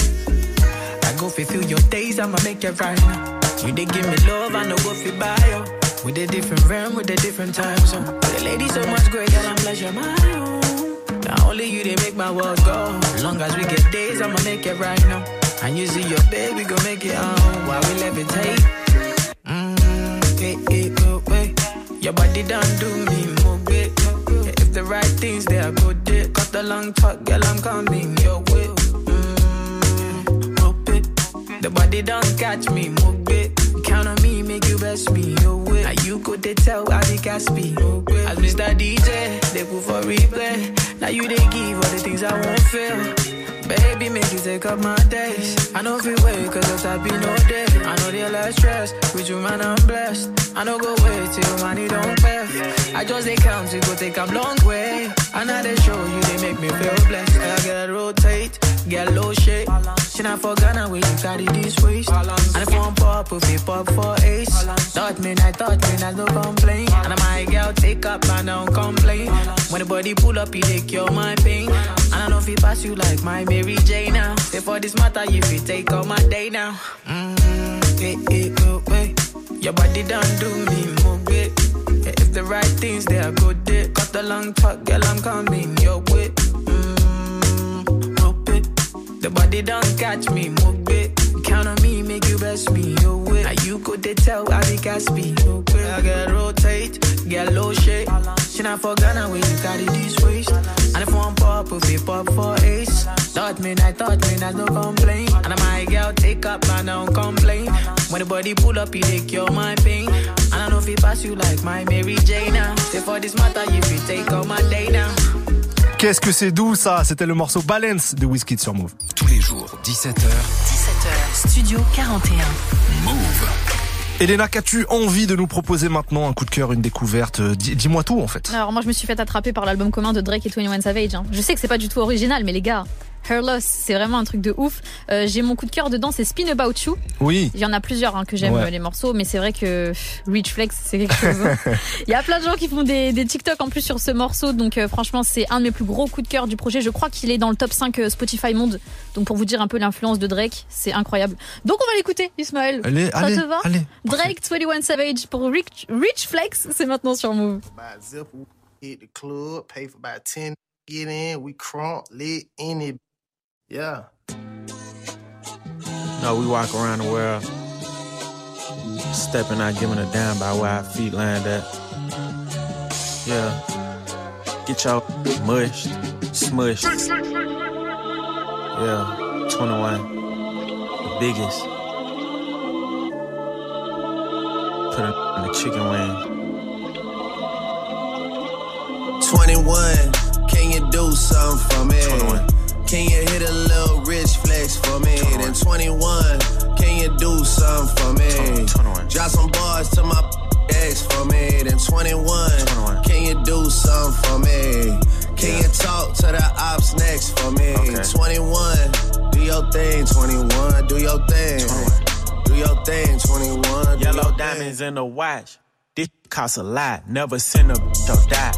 I go fulfill your days, I'ma make it right now. You they give me love, I know what fi buy you. With a different realm, with a different time zone. The lady so much great that I'm pleasure my own. Now only you they make my world go. Long as we get days, I'ma make it right now. And you see your baby go make it on while we levitate. Mmm, hey, eh, eh, hey, oh, wait. Your body done do me more bit. If the right things they are good, it. Cut the long talk, girl, I'm coming your way. Mmm, hope it. The body don't catch me, move it. Count on me, make you best me your way. Now you could they tell the gas be. As Mr. DJ, they put for replay. Now you they give all the things I won't feel. Baby, make you take up my days. I know if you wait, cause I'll be no day. I know they're less stress. With you, man, I'm blessed. I know go wait till money don't pay. I just they count to go take a long way. And now they show you, they make me feel blessed. I gotta rotate, get low shape. She not for Ghana where you carry this waist. And if one pop, if it pop for ace. Thought me, I thought me, I no complain. And I my girl take up, I don't complain. When the body pull up, he they cure my pain. And I know if he pass you like my Mary J now. Say for this matter, you take all my day now. Mmm, hey, hey, oh, wait. Your body done do me more good. If the right things they are good, they cut the long talk, girl, I'm coming your way. Mmm, hope it. The body don't catch me, move it. Count on me, make you best way. Now you they tell I be Gatsby. Okay. I get rotate, get low. She not for Ghana when you carry this waist. And if one pop, if it pop for ace. Thought me, I thought me, I no complain. And I my girl take up, man, don't complain. When the body pull up, he take cure my pain. And I know if it pass you like my Mary Jane now. Say for this matter, you fit take all my day now. Qu'est-ce que c'est doux ça? C'était le morceau Balance de Whiskey sur Move. Tous les jours, 17h. 17h, Studio 41. Move. Elena, qu'as-tu envie de nous proposer maintenant? Un coup de cœur, une découverte? Euh, Dis- Dis-moi tout en fait. Alors moi je me suis fait attraper par l'album commun de Drake et 21 Savage. hein. Je sais que c'est pas du tout original, mais les gars, Her Loss, c'est vraiment un truc de ouf. Euh, J'ai mon coup de cœur dedans, c'est Spin About You. Oui. Il y en a plusieurs hein, que j'aime Ouais. euh, les morceaux, mais c'est vrai que pff, Rich Flex, c'est quelque chose. hein. Il y a plein de gens qui font des, des TikTok en plus sur ce morceau, donc euh, franchement c'est un de mes plus gros coups de cœur du projet. Je crois qu'il est dans le top 5 euh, Spotify monde. Donc pour vous dire un peu l'influence de Drake, c'est incroyable. Donc on va l'écouter, Ismaël. Allez, Ça allez, te va allez. Drake 21 Savage pour Rich, Rich Flex, c'est maintenant sur Move. Buy a zipper, hit the club, pay for about 10, get in, we crunk, lit in it. Yeah. No, we walk around the world, stepping out, giving a damn by where our feet land at. Yeah. Get y'all mushed, smushed. Yeah. 21. The biggest. Put it in the chicken wing. 21, can you do something for me? Can you hit a little rich flex for me? Then 21, can you do something for me? Drop some bars to my ex for me. Then 21, can you do something for me? Can you talk to the ops next for me? 21, do your thing, 21, do your thing. Do your thing, 21. do Yellow diamonds in the watch. This costs a lot. Never send a bitch or die.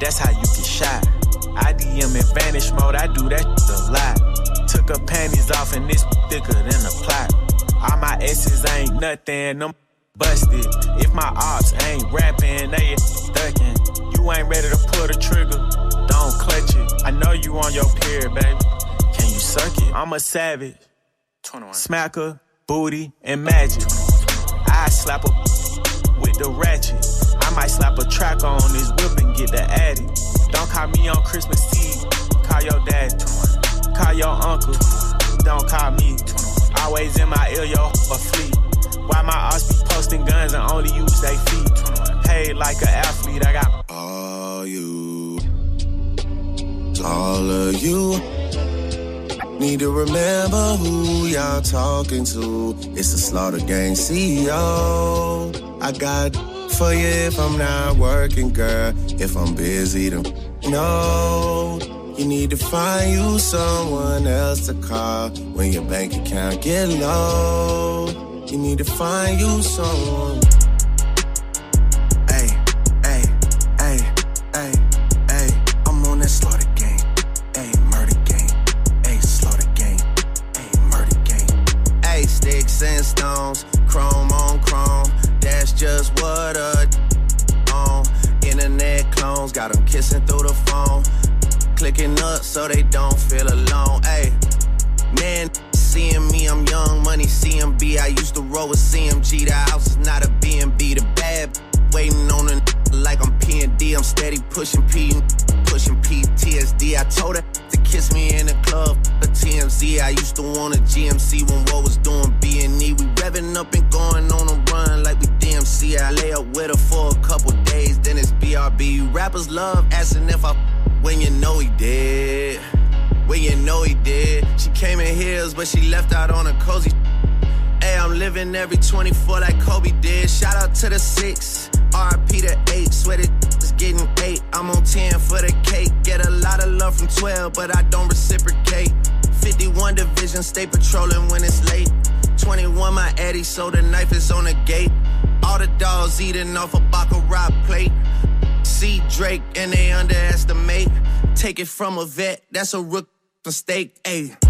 That's how you get shot. I DM in vanish mode. I do that a lot. Took her panties off and it's thicker than a plot. All my S's ain't nothing. Them busted. If my ops ain't rapping, they ducking. You ain't ready to pull the trigger. Don't clutch it. I know you on your period, baby. Can you suck it? I'm a savage. Smacker, booty, and magic. I slap a with the ratchet. I might slap a track on this whip and get the addy. Don't call me on Christmas Eve. Call your dad. Call your uncle. Don't call me. Always in my ear, yo, a fleet. Why my ops be posting guns and only use they feet? Paid like an athlete. I got All you, all of you. Need to remember who y'all talking to. It's the Slaughter Gang CEO. I got for you if I'm not working, girl. If I'm busy, then no. You need to find you someone else to call when your bank account get low. You need to find you someone. What a on. Internet clones got them kissing through the phone. Clicking up so they don't feel alone. Hey, man, seeing me, I'm young money CMB. I used to roll with CMG. The house is not a B&B. The bad waiting on a like I'm P&D. I'm steady pushing P, pushing PTSD. I told her to kiss me in the club. I used to want a GMC when what was doing B&E. We revving up and going on a run like we DMC. I lay up with her for a couple days, then it's BRB. Rappers love asking if I when you know he did. When you know he did. She came in heels, but she left out on a cozy. Hey, I'm living every 24 like Kobe did. Shout out to the six, RP to eight. Sweat it is getting eight. I'm on 10 for the cake. Get a lot of love from 12, but I don't reciprocate. 51 division, stay patrolling when it's late. 21 my Eddie, so the knife is on the gate. All the dogs eating off a Baccarat plate. See Drake and they underestimate. Take it from a vet, that's a rook mistake. Ayy.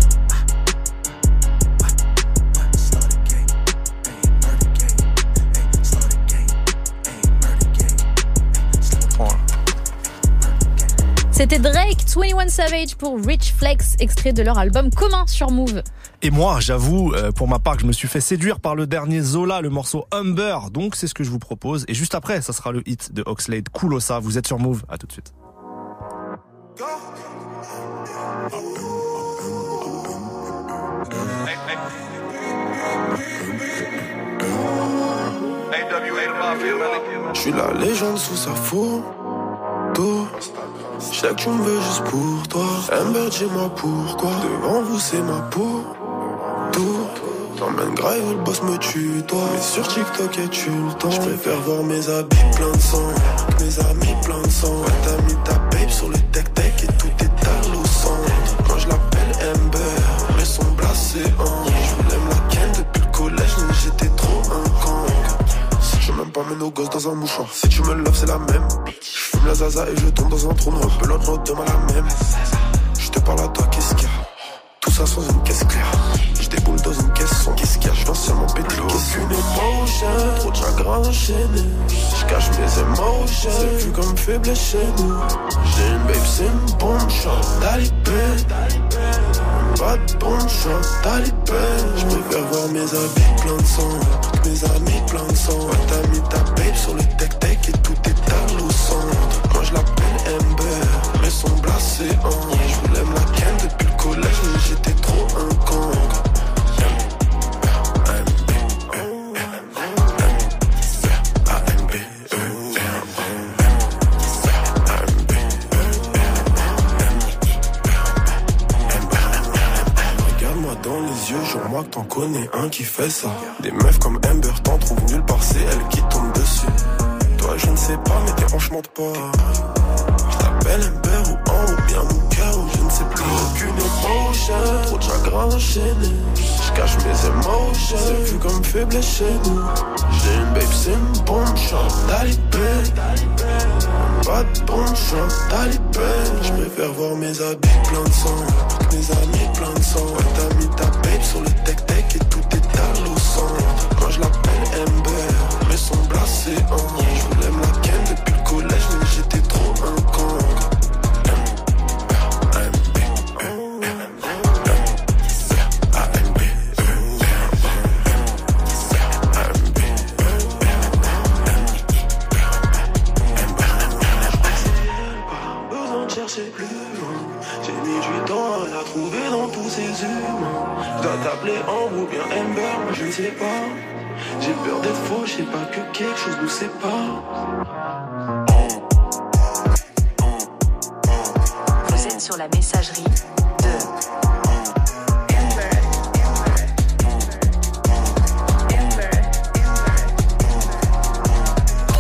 C'était Drake, 21 Savage pour Rich Flex, extrait de leur album commun sur Move. Et moi, j'avoue, euh, pour ma part, que je me suis fait séduire par le dernier Zola, le morceau Humber. Donc, c'est ce que je vous propose. Et juste après, ça sera le hit de Oxlade, Kulosa. Vous êtes sur Move. À tout de suite. Je suis la légende sous sa photo. Je sais que tu me veux juste pour toi. Amber, dis-moi pourquoi? Devant vous, c'est ma peau. Tout. T'emmènes grave, le boss me tue, toi. Mais sur TikTok, et tu le temps? Je préfère voir mes habits plein de sang. Mes amis plein de sang. Ouais, t'as mis ta babe sur le tech-tech et tout est à Moi, je l'appelle Amber. Mais son blasé en. Pas nos gosses dans un mouchoir. Si tu me love, c'est la même. Je fume la zaza et je tombe dans un trou noir. Pelote note demain la même. Je te parle à toi, qu'est-ce qu'il y a? Tout ça sans une caisse claire. Je déboule dans une caisse sans qu'est-ce qu'il y a? Je viens seulement péter Aucune émotion, trop de chagrin enchaîné. Je cache mes émotions, c'est vu comme faiblesse chez nous. J'ai une babe, c'est une bombe, chante talibé. Pas de bonne chance, talibé. Je préfère voir mes habits plein de sang. Mes amis plein de sang. Ouais, t'as mis ta babe sur le tech-tech et tout est à. Moi je l'appelle Amber, mais son blasé en. T'en connais un qui fait ça. Des meufs comme Amber t'en trouvent nulle part, c'est elle qui tombe dessus. Toi, je ne sais pas, mais tes hanches mentent pas. Je t'appelle Amber ou en ou bien mon cœur, ou je ne sais plus. Aucune émotion, trop de chagrin enchaîné. Cache mes émotions, c'est vu comme faiblesse chez nous. J'ai une babe, c'est une bombe, chante talibé. Pas de bombe, chante talibé. Je préfère voir mes habits plein de sang. Mes amis plein de sang. Ouais, t'as mis ta babe sur le tech-tech et tout est à l'eau centre. Moi je l'appelle Amber, mais son blasé en. Je voulais quelque chose nous sépare. Vous êtes sur la messagerie de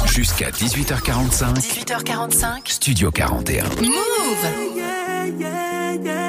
Jusqu'à 18h45, 18h45. Studio 41. Move So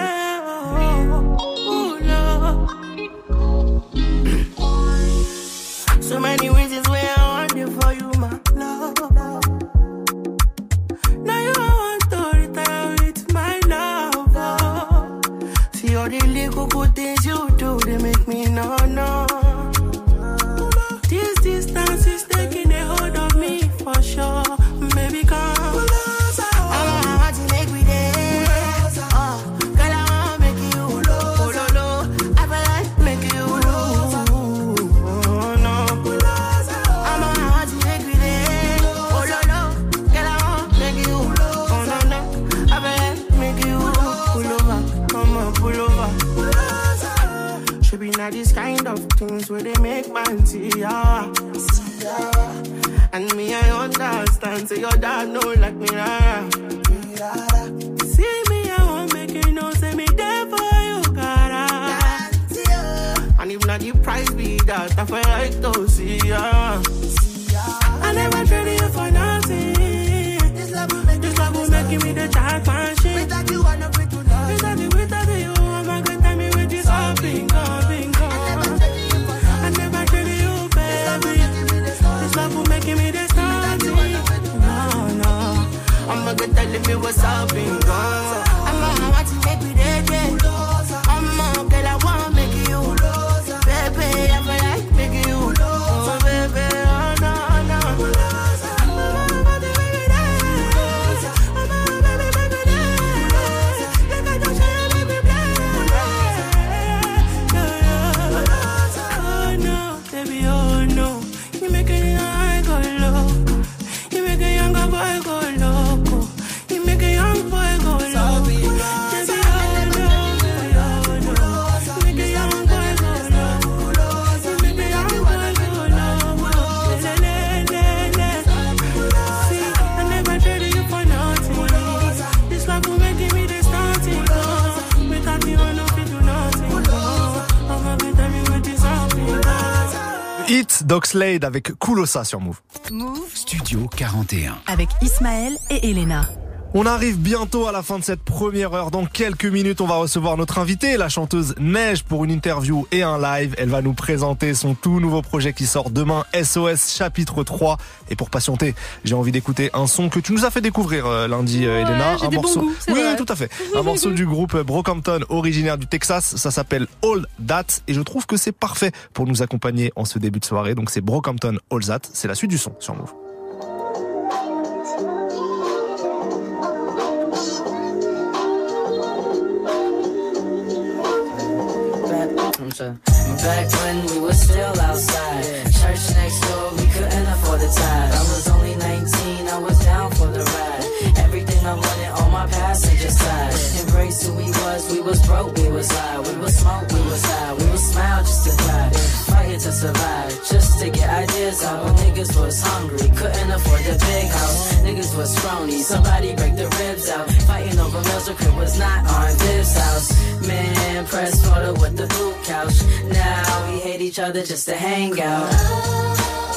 Doxlade avec Kulosa sur Move. Move Studio 41. avec Ismaël et Elena. On arrive bientôt à la fin de cette première heure. Dans quelques minutes, on va recevoir notre invitée, la chanteuse Neige, pour une interview et un live. Elle va nous présenter son tout nouveau projet qui sort demain, SOS chapitre 3. Et pour patienter, j'ai envie d'écouter un son que tu nous as fait découvrir euh, lundi, euh, Elena. un morceau. goûts, oui, vrai. tout à fait. Un morceau du groupe Brockhampton, originaire du Texas. Ça s'appelle All That. Et je trouve que c'est parfait pour nous accompagner en ce début de soirée. Donc c'est Brockhampton All That. C'est la suite du son sur Move. I'm. Back when we were still outside. Church next door, we couldn't afford the tide. I was only 19, I was down for the ride. Everything I wanted on my passenger side. Embrace who we was, we was broke, we was high. We was smoke, we was high. We was smile just to cry. To survive, just to get ideas out. When niggas was hungry, couldn't afford the big house. Niggas was scrawny, somebody break the ribs out. Fighting over meals, the crib was not on this house. Man, press photo with the blue couch. Now we hate each other just to hang out.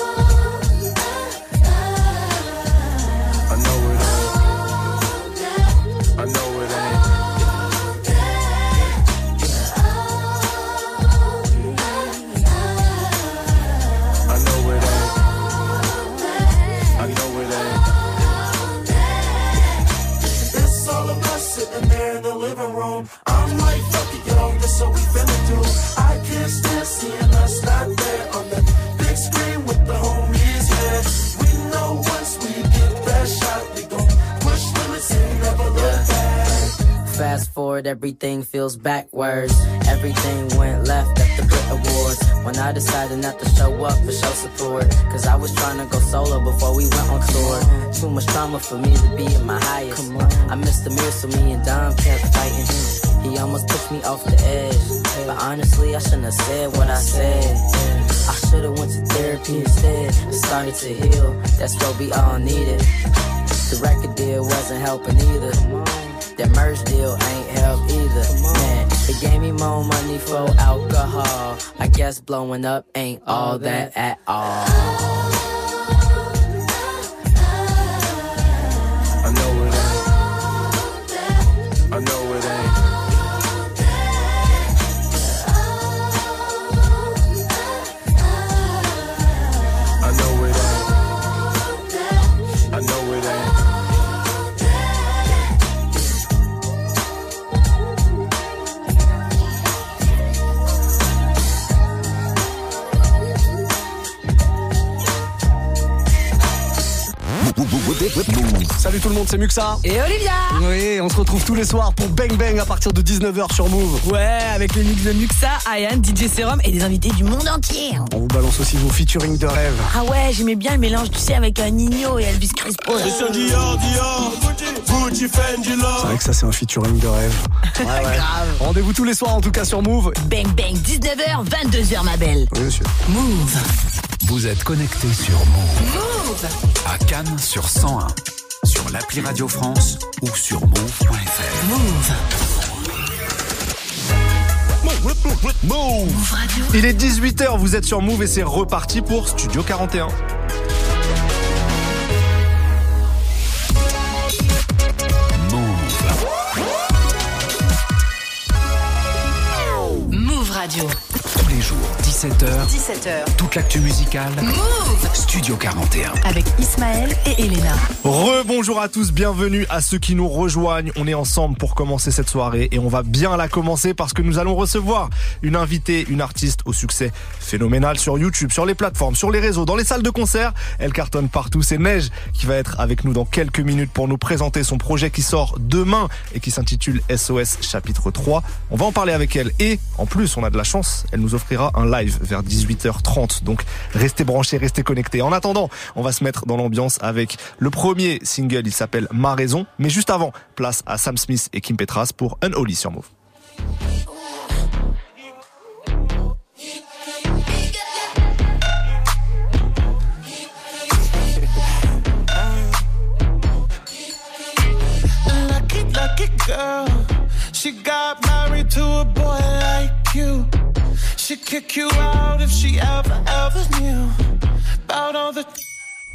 I'm like, fuck it, yo, this what we finna do. I can't stand seeing us not there Fast forward, everything feels backwards. Everything went left at the Brit Awards. When I decided not to show up for show support. Cause I was trying to go solo before we went on tour. Too much trauma for me to be at my highest. I missed the mirror, so me and Dom kept fighting. He almost pushed me off the edge. But honestly, I shouldn't have said what I said. I should've went to therapy instead. I started to heal. That's what we all needed. The record deal wasn't helping either. That merch deal ain't help either. Man, it gave me more money for alcohol. I guess blowing up ain't all that at all. Et Olivia Oui, on se retrouve tous les soirs pour Bang Bang à partir de 19h sur Move. Ouais, avec le mix de Muxa, Ayan, DJ Serum et des invités du monde entier. On vous balance aussi vos featuring de rêve. Ah ouais, j'aimais bien le mélange, tu sais, avec un Nino et Elvis Crespo. Christian Dior, Dior, Gucci, Fendi, C'est vrai que ça c'est un featuring de rêve. Ouais, ouais. Rendez-vous tous les soirs en tout cas sur Move. Bang bang, 19h, 22h ma belle. Oui monsieur. Move. Vous êtes connecté sur Move. Move À Cannes sur 101. L'appli Radio France ou sur move.fr. Move Move Radio. Il est 18h, vous êtes sur Move et c'est reparti pour Studio 41. Move. Move Radio. Tous les jours, 17h. 17h. Toute l'actu musicale. Move Studio 41. avec Ismaël et Elena. Rebonjour à tous, bienvenue à ceux qui nous rejoignent. On est ensemble pour commencer cette soirée et on va bien la commencer parce que nous allons recevoir une invitée, une artiste au succès phénoménal sur YouTube, sur les plateformes, sur les réseaux, dans les salles de concert. Elle cartonne partout. C'est Neige qui va être avec nous dans quelques minutes pour nous présenter son projet qui sort demain et qui s'intitule SOS chapitre 3. On va en parler avec elle et en plus on a de la chance, elle nous offrira un live vers 18h30. Donc restez branchés, restez connectés. En attendant, on va se mettre dans l'ambiance avec le premier single, il s'appelle Ma raison. Mais juste avant, place à Sam Smith et Kim Petras pour Unholy sur Move. girl. She got married to a boy like you. She'd kick you out if she ever, ever knew about all the.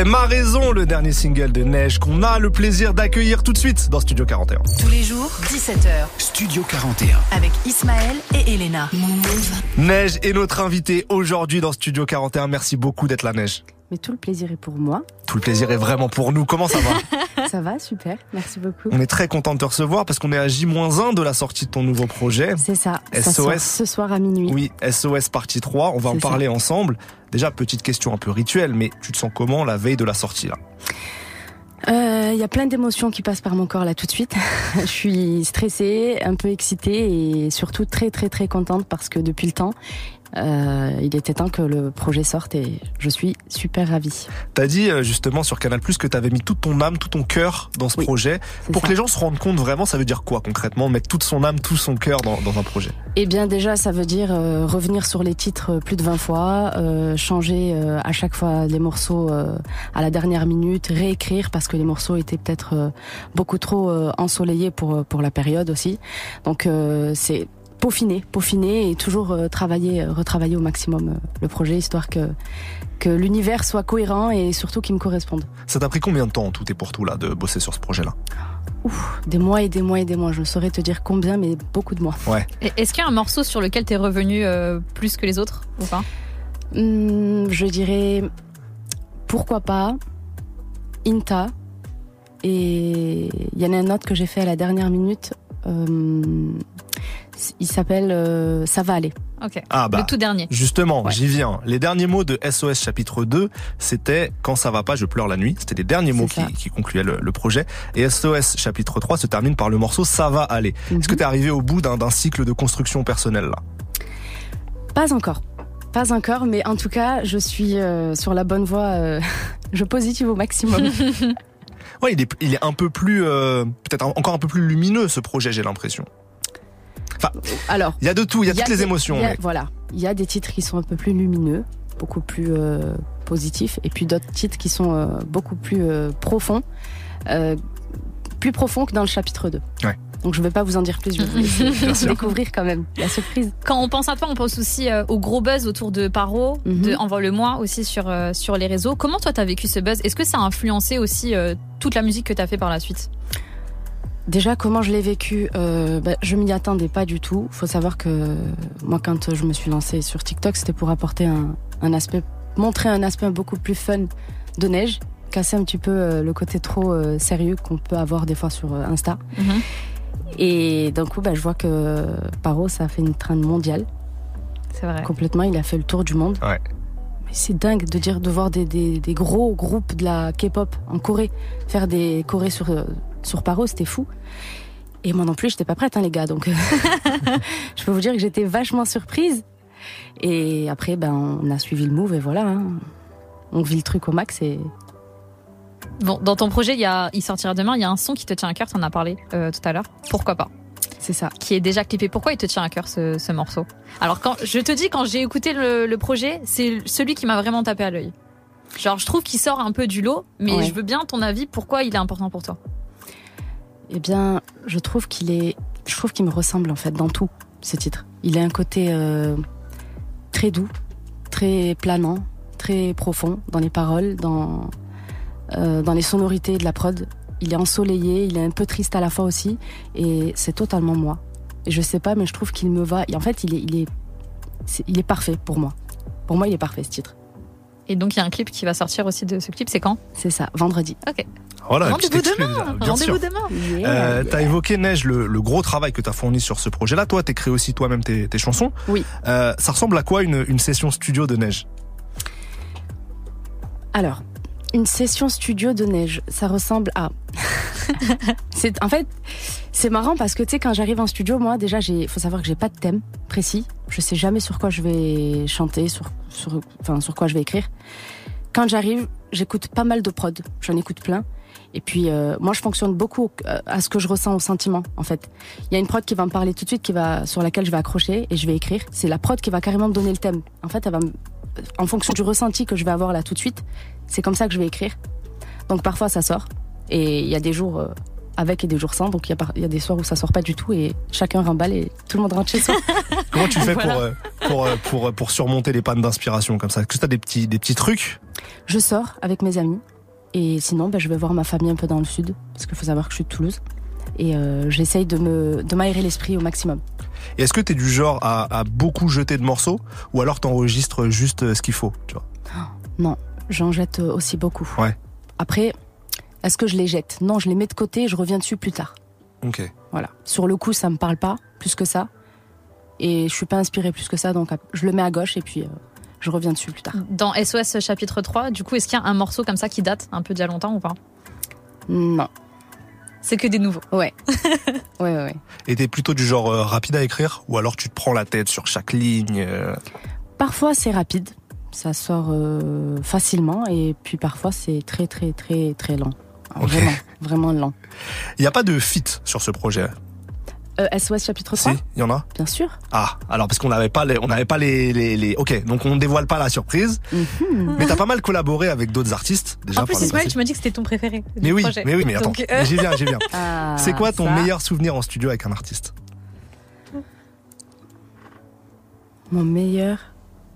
C'était Ma Raison, le dernier single de Neige qu'on a le plaisir d'accueillir tout de suite dans Studio 41. Tous les jours, 17h. Studio 41. Avec Ismaël et Elena. Neige est notre invitée aujourd'hui dans Studio 41. Merci beaucoup d'être là, Neige. Mais tout le plaisir est pour moi. Tout le plaisir est vraiment pour nous. Comment ça va? Ça va, super. Merci beaucoup. On est très content de te recevoir parce qu'on est à J-1 de la sortie de ton nouveau projet. C'est ça. SOS. ce soir à minuit. Oui, SOS partie 3. On va en ça. parler ensemble. Déjà, petite question un peu rituelle, mais tu te sens comment la veille de la sortie là? Euh, Il y a plein d'émotions qui passent par mon corps là tout de suite. Je suis stressée, un peu excitée et surtout très très très contente parce que depuis le temps, euh, il était temps que le projet sorte et je suis super ravie. T'as dit euh, justement sur Canal Plus que t'avais mis toute ton âme, tout ton cœur dans ce projet. Pour ça. que les gens se rendent compte vraiment, ça veut dire quoi concrètement Mettre toute son âme, tout son cœur dans, dans un projet? Eh bien déjà, ça veut dire euh, revenir sur les titres plus de 20 fois, euh, changer euh, à chaque fois les morceaux euh, à la dernière minute, réécrire parce que les morceaux étaient peut-être euh, beaucoup trop euh, ensoleillés pour euh, pour la période aussi. Donc euh, c'est peaufiner, peaufiner et toujours euh, travailler, euh, retravailler au maximum euh, le projet histoire que que l'univers soit cohérent et surtout qu'il me corresponde. Ça t'a pris combien de temps en tout et pour tout là de bosser sur ce projet-là? Des mois et des mois et des mois. Je ne saurais te dire combien, mais beaucoup de mois. Ouais. Est-ce qu'il y a un morceau sur lequel t'es revenu euh, plus que les autres ou pas? Hmm, je dirais pourquoi pas Inta et il y en a un autre que j'ai fait à la dernière minute. euh, il s'appelle euh, Ça va aller. Ok. Ah bah, le tout dernier. Justement, j'y viens. Les derniers mots de SOS chapitre 2, c'était Quand ça va pas, je pleure la nuit. C'était les derniers mots qui, qui concluaient le, le projet. Et SOS chapitre 3 se termine par le morceau Ça va aller. Est-ce que t'es arrivé au bout d'un cycle de construction personnelle là? Pas encore. Pas encore, mais en tout cas, je suis euh, sur la bonne voie. euh, je positive au maximum. Ouais, il est, il est un peu plus, euh, peut-être encore un peu plus lumineux ce projet, j'ai l'impression. Enfin, Alors, il y a de tout, il y a toutes les émotions. il y a- mais- Voilà, il y a des titres qui sont un peu plus lumineux, beaucoup plus euh, positifs, et puis d'autres titres qui sont euh, beaucoup plus euh, profonds, euh, plus profonds que dans le chapitre 2. Ouais. Donc je ne vais pas vous en dire plus, je vais vous laisser découvrir quand même la surprise. Quand on pense à toi, on pense aussi euh, au gros buzz autour de Paro, Mhm. de Envoie-le-moi aussi sur, euh, sur les réseaux. Comment toi t'as vécu ce buzz? Est-ce que ça a influencé aussi euh, toute la musique que t'as fait par la suite? Déjà, comment je l'ai vécu euh, bah, Je m'y attendais pas du tout. faut savoir que moi, quand je me suis lancée sur TikTok, c'était pour apporter un, un aspect, montrer un aspect beaucoup plus fun de neige, casser un petit peu euh, le côté trop euh, sérieux qu'on peut avoir des fois sur euh, Insta. Et d'un coup, bah, je vois que Paro, ça a fait une traîne mondiale. C'est vrai. Complètement, il a fait le tour du monde. Ouais. Mais c'est dingue de dire de voir des, des, des gros groupes de la K-pop en Corée faire des Corées sur euh, sur Paro, c'était fou. Et moi non plus, j'étais pas prête, hein, les gars. Donc, euh, je peux vous dire que j'étais vachement surprise. Et après, ben, on a suivi le move et voilà. hein. On vit le truc au max et Bon, dans ton projet, il, y a, il sortira demain, il y a un son qui te tient à cœur, t'en as parlé euh, tout à l'heure. Pourquoi pas? C'est ça. Qui est déjà clippé. Pourquoi il te tient à cœur ce, ce morceau? Alors, quand je te dis, quand j'ai écouté le, le projet, c'est celui qui m'a vraiment tapé à l'œil. Genre, je trouve qu'il sort un peu du lot, mais Ouais. je veux bien ton avis. Pourquoi il est important pour toi? Eh bien, je trouve qu'il est, je trouve qu'il me ressemble en fait dans tout ce titre. Il a un côté euh, très doux, très planant, très profond dans les paroles, dans euh, dans les sonorités de la prod. Il est ensoleillé, il est un peu triste à la fois aussi, et c'est totalement moi. Et je sais pas, mais je trouve qu'il me va. Et en fait, il est, il est, il est parfait pour moi. Pour moi, il est parfait ce titre. Et donc, il y a un clip qui va sortir aussi de ce clip, c'est quand? C'est ça, vendredi. Ok. Voilà, un Rendez-vous demain. Rendez-vous demain. Euh, T'as évoqué Neige, le, le gros travail que t'as fourni sur ce projet-là. Toi, t'écris aussi toi-même tes, tes chansons. Oui. Euh, ça ressemble à quoi une, une session studio de Neige? Alors, une session studio de neige, ça ressemble à. c'est en fait, c'est marrant parce que tu sais quand j'arrive en studio, moi déjà, j'ai, faut savoir que j'ai pas de thème précis. Je sais jamais sur quoi je vais chanter, sur, sur, enfin sur quoi je vais écrire. Quand j'arrive, j'écoute pas mal de prod. J'en écoute plein. Et puis euh, moi, je fonctionne beaucoup euh, à ce que je ressens au sentiment. En fait, il y a une prod qui va me parler tout de suite, qui va sur laquelle je vais accrocher et je vais écrire. C'est la prod qui va carrément me donner le thème. En fait, elle va en fonction du ressenti que je vais avoir là tout de suite, c'est comme ça que je vais écrire. Donc parfois ça sort et il y a des jours euh, avec et des jours sans. Donc il y, a y des soirs où ça sort pas du tout et chacun remballe et tout le monde rentre chez soi. Comment tu fais Voilà. pour, euh, pour, euh, pour, pour surmonter les pannes d'inspiration comme ça? Est-ce que tu as des petits, des petits trucs? Je sors avec mes amis. Et sinon, bah, je vais voir ma famille un peu dans le sud. Parce qu'il faut savoir que je suis de Toulouse. Et euh, j'essaye de me de m'aérer l'esprit au maximum. Et est-ce que tu es du genre à, à beaucoup jeter de morceaux ou alors t'enregistres juste euh, ce qu'il faut tu vois? Non, j'en jette euh, aussi beaucoup. Ouais. Après, est-ce que je les jette Non, je les mets de côté et je reviens dessus plus tard. Ok. Voilà. Sur le coup, ça me parle pas plus que ça. Et je suis pas inspirée plus que ça, donc je le mets à gauche et puis euh, je reviens dessus plus tard. Dans SOS chapitre 3, du coup, est-ce qu'il y a un morceau comme ça qui date un peu d'il y a longtemps ou pas? Non. C'est que des nouveaux. Ouais. ouais, ouais, ouais. Et t'es plutôt du genre euh, rapide à écrire ou alors tu te prends la tête sur chaque ligne euh, Parfois, c'est rapide. Ça sort euh, facilement. Et puis parfois, c'est très, très, très, très lent. Vraiment, vraiment lent. Il n'y a pas de fit sur ce projet. Euh, SOS chapitre 3 Si, il y en a Bien sûr. Ah, alors parce qu'on n'avait pas les, on n'avait pas les, les, les- Ok, donc on dévoile pas la surprise. Mais t'as pas mal collaboré avec d'autres artistes déjà en plus, Ismaël, tu m'as dit que c'était ton préféré. du Mais oui, projet. mais oui, mais attends, Donc, euh, j'y viens, j'y viens. Ah, C'est quoi ton ça. meilleur souvenir en studio avec un artiste? Mon meilleur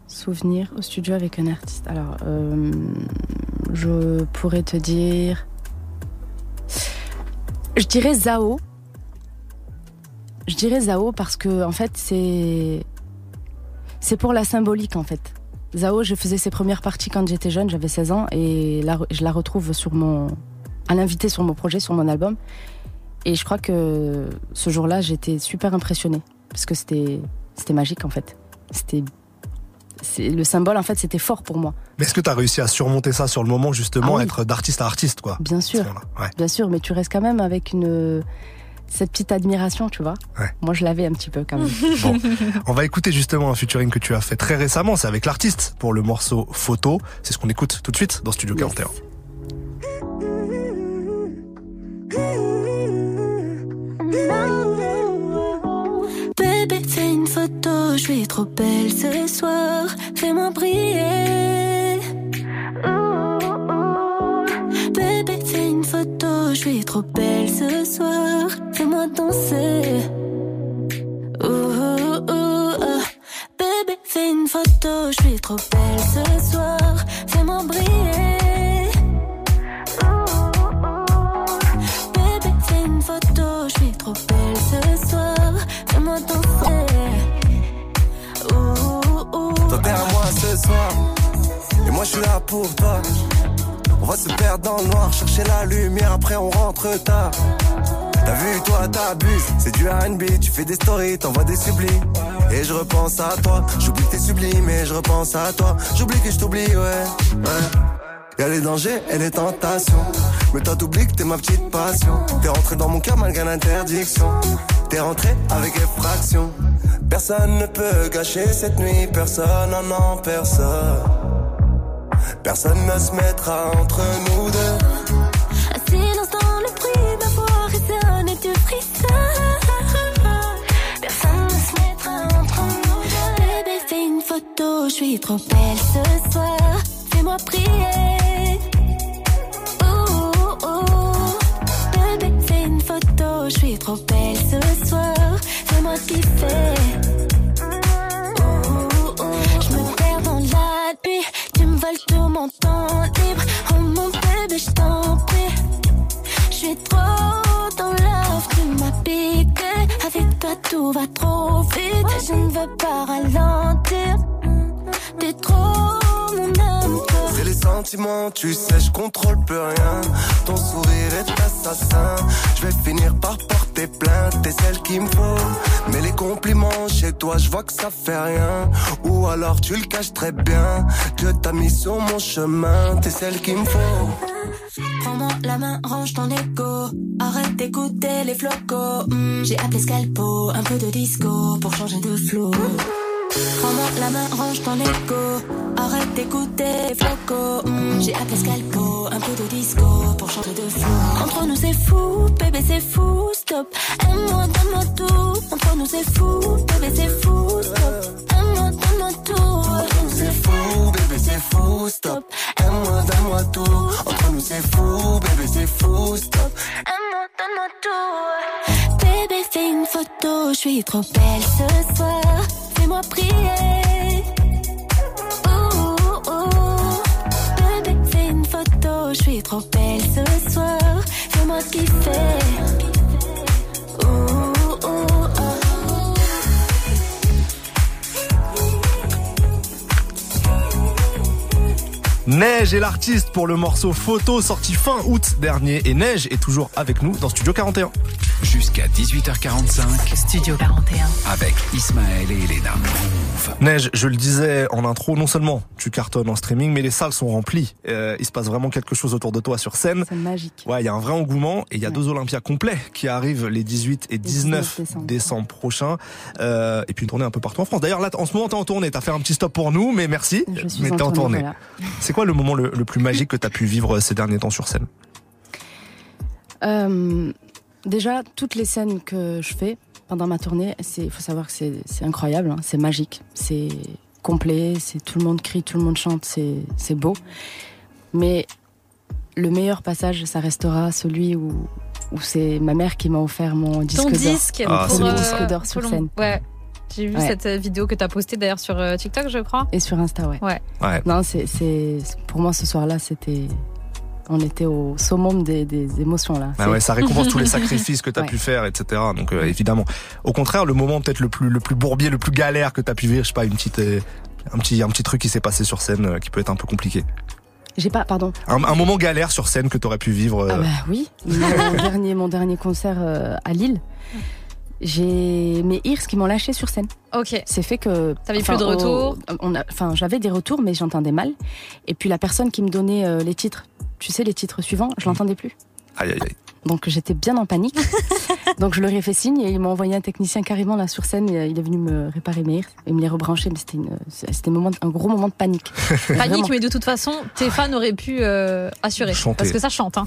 souvenir au studio avec un artiste. Alors, euh, je pourrais te dire. Je dirais Zao. Je dirais Zao parce que, en fait, c'est. C'est pour la symbolique, en fait. Zao, je faisais ses premières parties quand j'étais jeune, j'avais 16 ans, et là, je la retrouve sur mon. à l'invité sur mon projet, sur mon album. Et je crois que ce jour-là, j'étais super impressionnée. Parce que c'était, c'était magique, en fait. C'était. C'est- Le symbole, en fait, c'était fort pour moi. Mais est-ce que t'as réussi à surmonter ça sur le moment justement, Ah oui. être d'artiste à artiste quoi Bien sûr. Ouais. Bien sûr, mais tu restes quand même avec une. cette petite admiration, tu vois. Ouais. Moi, je l'avais un petit peu quand même. Bon, on va écouter justement un featuring que tu as fait très récemment, c'est avec l'artiste pour le morceau Photo. C'est ce qu'on écoute tout de suite dans Studio 41. Suis trop belle ce soir. Fais-moi briller. Bébé, fais une photo, je suis trop belle ce soir. Fais-moi danser. Ouh. Bébé, fais une photo, je suis trop belle ce soir. Fais-moi briller. À moi ce soir. Et moi je suis là pour toi. On va se perdre dans le noir Chercher la lumière après on rentre tard. T'as vu toi t'abuses. C'est du R&B Tu fais des stories T'envoies des sublimes. Et je repense à toi. J'oublie que t'es sublime Et je repense à toi. J'oublie que je t'oublie ouais. Ouais. Y'a les dangers et les tentations. Mais toi t'oublies que t'es ma petite passion. T'es rentré dans mon cœur malgré l'interdiction. T'es rentré avec effraction Personne ne peut gâcher cette nuit Personne, non non personne Personne ne se mettra entre nous deux Un silence dans le bruit, ma voix résonne et tu frissonnes. Personne ne se mettra entre nous deux. Bébé, fais une photo, je suis trop belle ce soir. Fais-moi prier. Bébé, fais une photo, je suis trop belle ce soir. Fais-moi kiffer. Ouh, ouh. Je me perds dans la nuit, tu me voles tout mon temps libre. Oh mon bébé, je t'en prie. Trop dans love, tu m'as piqué. Avec toi, tout va trop vite. Je ne veux pas ralentir. T'es trop tu sais, je contrôle plus rien. Ton sourire est assassin. Je vais finir par porter plainte, t'es celle qu'il me faut. Mais les compliments chez toi, je vois que ça fait rien. Ou alors tu le caches très bien. Dieu t'a mis sur mon chemin, t'es celle qu'il me faut. Prends-moi la main, range ton ego. Arrête d'écouter les flocos. Hmm, J'ai appelé Scalpo, un peu de disco pour changer de flow. Prends-moi la main, range ton ego. Arrête d'écouter les flocos. Hmm, J'ai appelé Scalpo, un peu de disco pour changer de flow. Entre nous c'est fou, bébé c'est fou, stop. Aime-moi, donne-moi tout. Entre nous c'est fou, bébé c'est fou, stop. Aime-moi, donne-moi tout. Entre nous c'est fou, bébé c'est fou, stop. Aime-moi, donne-moi tout. Entre nous c'est fou, bébé c'est fou, stop. Aime-moi, donne-moi tout. Bébé, fais une photo, je suis trop belle ce soir. Fais-moi prier. Ouh, ouh, ouh. Bébé, fais une photo. Je suis trop belle ce soir. Fais-moi kiffer. Ouh, ouh, ouh. Neige est l'artiste pour le morceau photo sorti fin août dernier et Neige est toujours avec nous dans Studio 41. Jusqu'à 18h45. Studio 41. Avec Ismaël et Elena. Neige, je le disais en intro, non seulement tu cartonnes en streaming, mais les salles sont remplies. Euh, il se passe vraiment quelque chose autour de toi sur scène. C'est magique. Ouais, il y a un vrai engouement et il y a deux Olympias complets qui arrivent les 18 et 19 19 décembre, prochains. Euh, et puis une tournée un peu partout en France. D'ailleurs, là, en ce moment, t'es en tournée. T'as fait un petit stop pour nous, mais merci. Je suis mais en t'es en tournée, tournée. voilà. C'est quoi le moment le, le plus magique que t'as pu vivre ces derniers temps sur scène? Euh, déjà, toutes les scènes que je fais pendant ma tournée, il faut savoir que c'est incroyable, hein, c'est magique, c'est complet, c'est tout le monde crie, tout le monde chante, c'est beau. Mais le meilleur passage, ça restera celui où, où c'est ma mère qui m'a offert mon disque Ton d'or. disque Mon Ah, premier pour, euh, disque d'or sur scène. Ouais. J'ai vu Ouais. cette euh, vidéo que t'as postée d'ailleurs sur euh, TikTok, je crois. Et sur Insta, ouais. Ouais. Ouais. Non, c'est c'est pour moi ce soir-là, c'était on était au summum des, des émotions là. Bah C'est- ouais, ça récompense tous les sacrifices que t'as Ouais. pu faire, etc. Donc euh, évidemment. Au contraire, le moment peut-être le plus le plus bourbier, le plus galère que t'as pu vivre, je sais pas, une petite euh, un petit un petit truc qui s'est passé sur scène euh, qui peut être un peu compliqué. J'ai pas, pardon. Un, un moment galère sur scène que t'aurais pu vivre. Ah bah oui, mon dernier, mon dernier concert euh, à Lille, j'ai mes ears qui m'ont lâché sur scène. Ok. C'est fait que. T'avais plus de a, enfin, j'avais des retours, mais j'entendais mal. Et puis la personne qui me donnait euh, les titres, tu sais, les titres suivants, je l'entendais plus. Aïe aïe aïe. Donc j'étais bien en panique. Donc je leur ai fait signe et ils m'ont envoyé un technicien carrément là sur scène. et, euh, Il est venu me réparer mes ears et me les rebrancher. Mais c'était une, c'était un, moment, un gros moment de panique. Panique, Vraiment. mais de toute façon, tes fans auraient pu euh, assurer. Chanter. Parce que ça chante. Hein.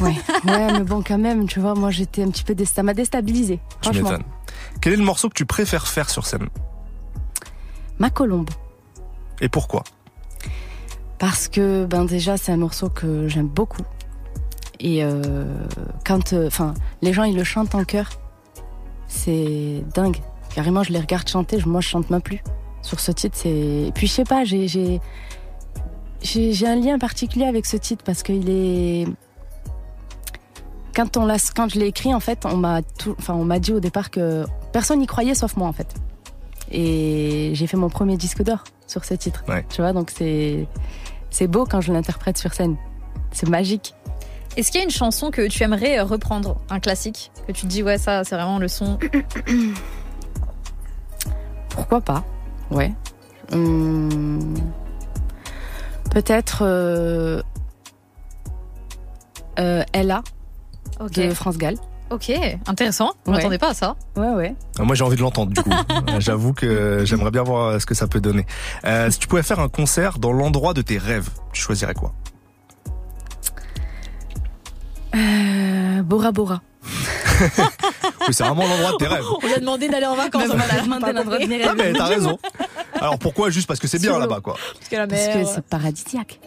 Ouais, ouais, mais bon, quand même, tu vois, moi j'étais un petit peu. dé- Ça m'a déstabilisé. Tu Franchement. m'étonnes. Quel est le morceau que tu préfères faire sur scène? Ma colombe. et pourquoi? Parce que, ben déjà, c'est un morceau que j'aime beaucoup. Et euh, quand. Enfin, les gens, ils le chantent en chœur. C'est dingue. Carrément, je les regarde chanter. Moi, je chante même plus. Sur ce titre, c'est. Et puis, je sais pas, j'ai. j'ai- un lien particulier avec ce titre parce qu'il est. Quand, on l'a, quand je l'ai écrit, en fait, on m'a tout, enfin, on m'a dit au départ que personne n'y croyait sauf moi, en fait. Et j'ai fait mon premier disque d'or sur ce titre. Ouais. Tu vois, donc c'est, c'est beau quand je l'interprète sur scène. C'est magique. Est-ce qu'il y a une chanson que tu aimerais euh, reprendre Un classique Que tu te dis, ouais, ça, c'est vraiment le son? Pourquoi pas? Ouais. Hum, Peut-être euh, euh, Ella de France Gall. Ok, intéressant. Je Ouais. m'attendais pas à ça. Ouais, ouais. Ah, Moi j'ai envie de l'entendre du coup. Euh, J'avoue que j'aimerais bien voir euh, ce que ça peut donner. Euh, si tu pouvais faire un concert dans l'endroit de tes rêves, tu choisirais quoi? Euh, Bora Bora. Oui, c'est vraiment l'endroit de tes rêves. On lui a demandé d'aller en vacances. on a demandé l'endroit de mes Ah rêves. mais t'as raison. Alors pourquoi? Juste parce que c'est bien là-bas quoi. Parce que la Parce mer, que c'est paradisiaque.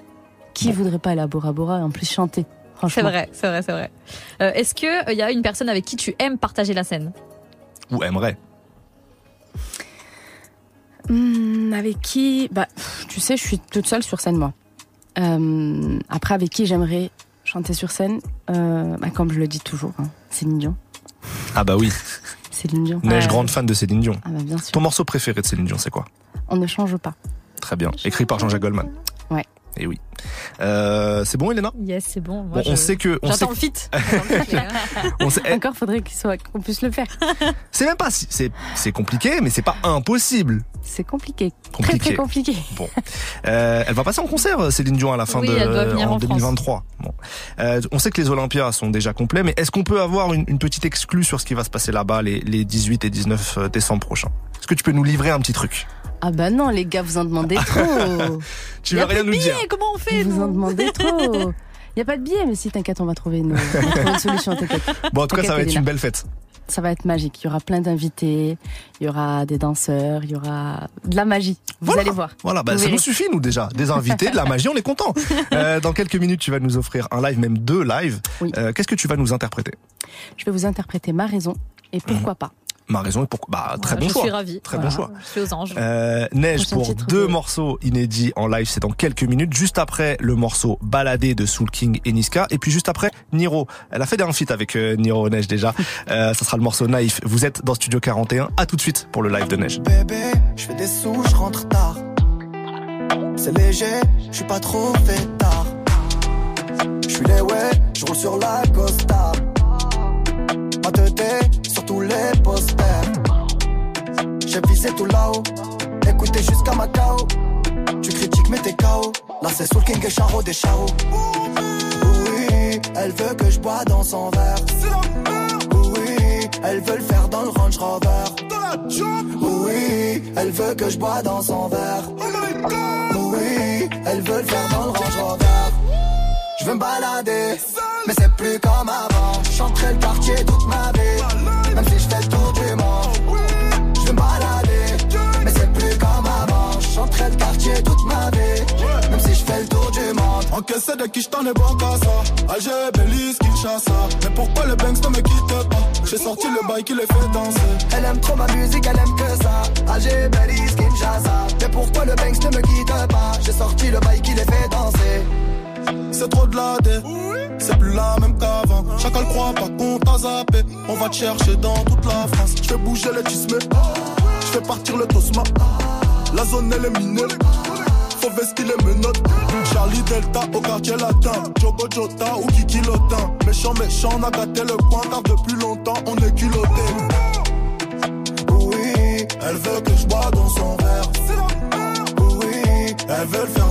Qui voudrait pas aller à Bora Bora et en plus chanter? C'est vrai, c'est vrai, c'est vrai. Euh, Est-ce qu'il y a une personne avec qui tu aimes partager la scène? Ou aimerais. Hum, avec qui? Bah, tu sais, je suis toute seule sur scène, moi. Euh, après, avec qui j'aimerais chanter sur scène? Euh, bah, Comme je le dis toujours, hein, Céline Dion. Ah bah oui. Céline Dion. Neige Ouais. grande fan de Céline Dion. Ah bah, bien sûr. Ton morceau préféré de Céline Dion, c'est quoi? On ne change pas. Très bien. Écrit par Jean-Jacques Goldman. Ouais. Et oui. Euh, c'est bon, Elena? Yes, c'est bon. Moi, Bon, on je- sait que. on J'attends sait le fit. J'attends le fit, là. on sait- eh, Encore faudrait qu'il soit qu'on puisse le faire. C'est même pas. si- C'est c'est compliqué, mais c'est pas impossible. C'est compliqué. Compliqué. Très très compliqué. Bon, euh, elle va passer en concert, Céline Dion, à la fin Oui, de elle doit venir en 2023. Bon. Euh, on sait que les Olympias sont déjà complets, mais est-ce qu'on peut avoir une, une petite exclue sur ce qui va se passer là-bas les, les 18 et 19 décembre prochains? Est-ce que tu peux nous livrer un petit truc? Ah bah non, les gars, vous en demandez trop. Tu a rien nous dire billets, Comment on fait Vous en demandez trop. Il y a pas de billets, mais si t'inquiète, on va trouver une, solution. T'inquiète. Bon, en tout cas, ça va être une belle fête. Ça va être magique. Il y aura plein d'invités, il y aura des danseurs, il y aura de la magie. Vous Voilà. allez voir. Voilà, bah, ça nous suffit, nous, déjà. Des invités, de la magie, on est content. Euh, dans quelques minutes, tu vas nous offrir un live, même deux lives. Euh, Qu'est-ce que tu vas nous interpréter? Je vais vous interpréter ma raison et pourquoi pas. Ma raison est pourquoi. Bah, très Voilà, bon je choix. suis ravie. Très Voilà, bon choix. Je suis aux anges. Euh, Neige Prochain pour titre deux de- morceaux inédits en live, c'est dans quelques minutes. Juste après le morceau Baladé de Soul King et Niska. Et puis juste après, Niro. Elle a fait un feat avec euh, Niro Neige déjà. Euh, ça sera le morceau Naïf. Vous êtes dans Studio 41. À tout de suite pour le live de Neige. Bébé, je fais des sous, je rentre tard. C'est léger, je suis pas trop fait tard. Je suis les ouais, je roule sur la Costa. Ma tête sur tous les posters. J'ai visé tout là-haut, écoutez jusqu'à Macao. Tu critiques mais t'es KO. Là c'est Soul King et Charo des Charo. Oui, elle veut que je bois dans son verre. Oui, elle veut le faire dans le Range Rover. Oui, elle veut que je bois dans son verre. Oui, elle veut le faire dans le Range Rover. Je veux me balader, mais c'est plus comme avant. Chanterai le quartier toute ma vie, même si je fais le tour du monde. Je veux me balader, mais c'est plus comme avant. Chanterai le quartier toute ma vie, même si je fais le tour du monde. Encaissé de qui je t'en ai bon qu'à ça. Alger, Belize, Kinshasa. Mais pourquoi le Banks ne me quitte pas? J'ai sorti le bail qui les fait danser. Elle aime trop ma musique, elle aime que ça. Alger, Belize, Kinshasa. Mais pourquoi le Banks ne me quitte pas? J'ai sorti le bail qui les fait danser. C'est trop de la dé, c'est plus la même qu'avant. Chacun le croit pas qu'on t'a zappé. On va te chercher dans toute la France. Je fais bouger les tismes, je fais partir le tosma. La zone elle est minée, faut vestir les menottes. Charlie Delta au quartier latin. Jogo Jota ou Kiki Lotin. Méchant, méchant, on a gâté le coin car depuis longtemps on est culotté. Oui, elle veut que je bois dans son verre. Oui, elle veut le faire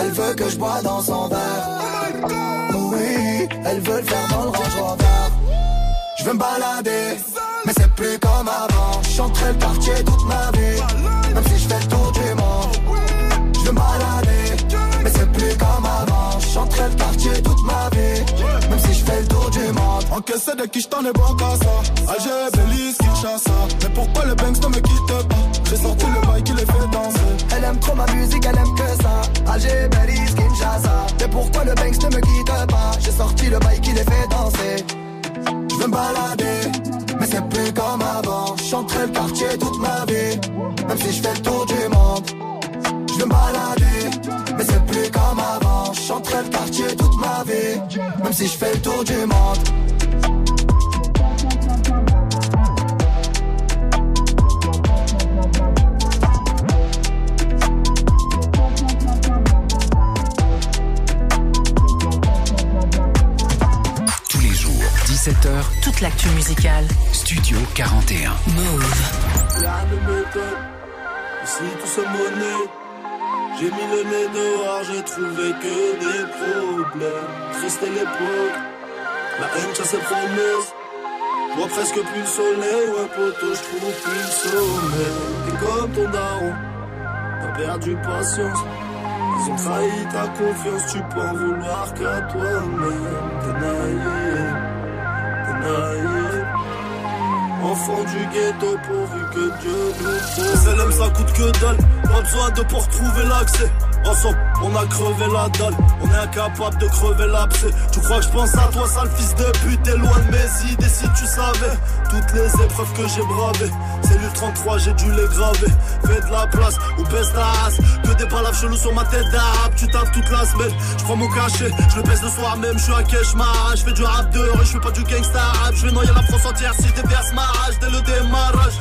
elle veut que je bois dans son verre. Oui, elle veut le faire dans le Range Rover. Je veux me balader, mais c'est plus comme avant. Je chanterai le quartier toute ma vie, même si je fais le tour du monde. Je veux me balader, mais c'est plus comme avant. Je chanterai le quartier toute ma vie, même si je fais le tour du monde. Encaissé de qui je t'en ai bon qu'à ça. Alger, Belize, Kinshasa. Mais pourquoi le Banks ne me quitte pas? J'ai sorti le bail qui les fait danser. Elle aime trop ma musique, elle aime que ça. Alger, Belize, Kinshasa. Mais pourquoi le Banks ne me quitte pas? J'ai sorti le bail qui les fait danser. Je veux me balader, mais c'est plus comme avant. Je chanterai le quartier toute ma vie, même si je fais le tour du monde. Je veux me balader, mais c'est plus comme avant. Je chanterai le quartier toute ma vie, même si je fais le tour du monde. 17h, Toute l'actu musicale. Studio 41. Move. Ici tout se monnaie. J'ai mis le nez dehors, j'ai trouvé que des problèmes. Triste est l'époque, la haine chasse ses promesses. Je vois presque plus le soleil, ouais poteau, je trouve plus le sommeil. T'es comme ton daron, t'as perdu patience. Ils ont trahi ta confiance, tu peux en vouloir qu'à toi-même. T'es naïf, Enfant du ghetto pourvu l'homme, ça coûte que dalle. Pas besoin de pour trouver l'accès. Ensemble, on a crevé la dalle. On est incapable de crever l'abcès. Tu crois que je pense à toi, sale fils de pute? T'es loin de mes idées si tu savais. Toutes les épreuves que j'ai bravées. Cellule 33, j'ai dû les graver. Fais de la place ou baisse ta race. Que des palaves chelous sur ma tête d'arabe. Tu taffes toute la semaine. Je prends mon cachet, je le baisse le soir même. Je suis à Keshmar. Je fais du rap de rue, je fais pas du gangsta rap. Je vais noyer la France entière si déverse ma rage dès le démarrage.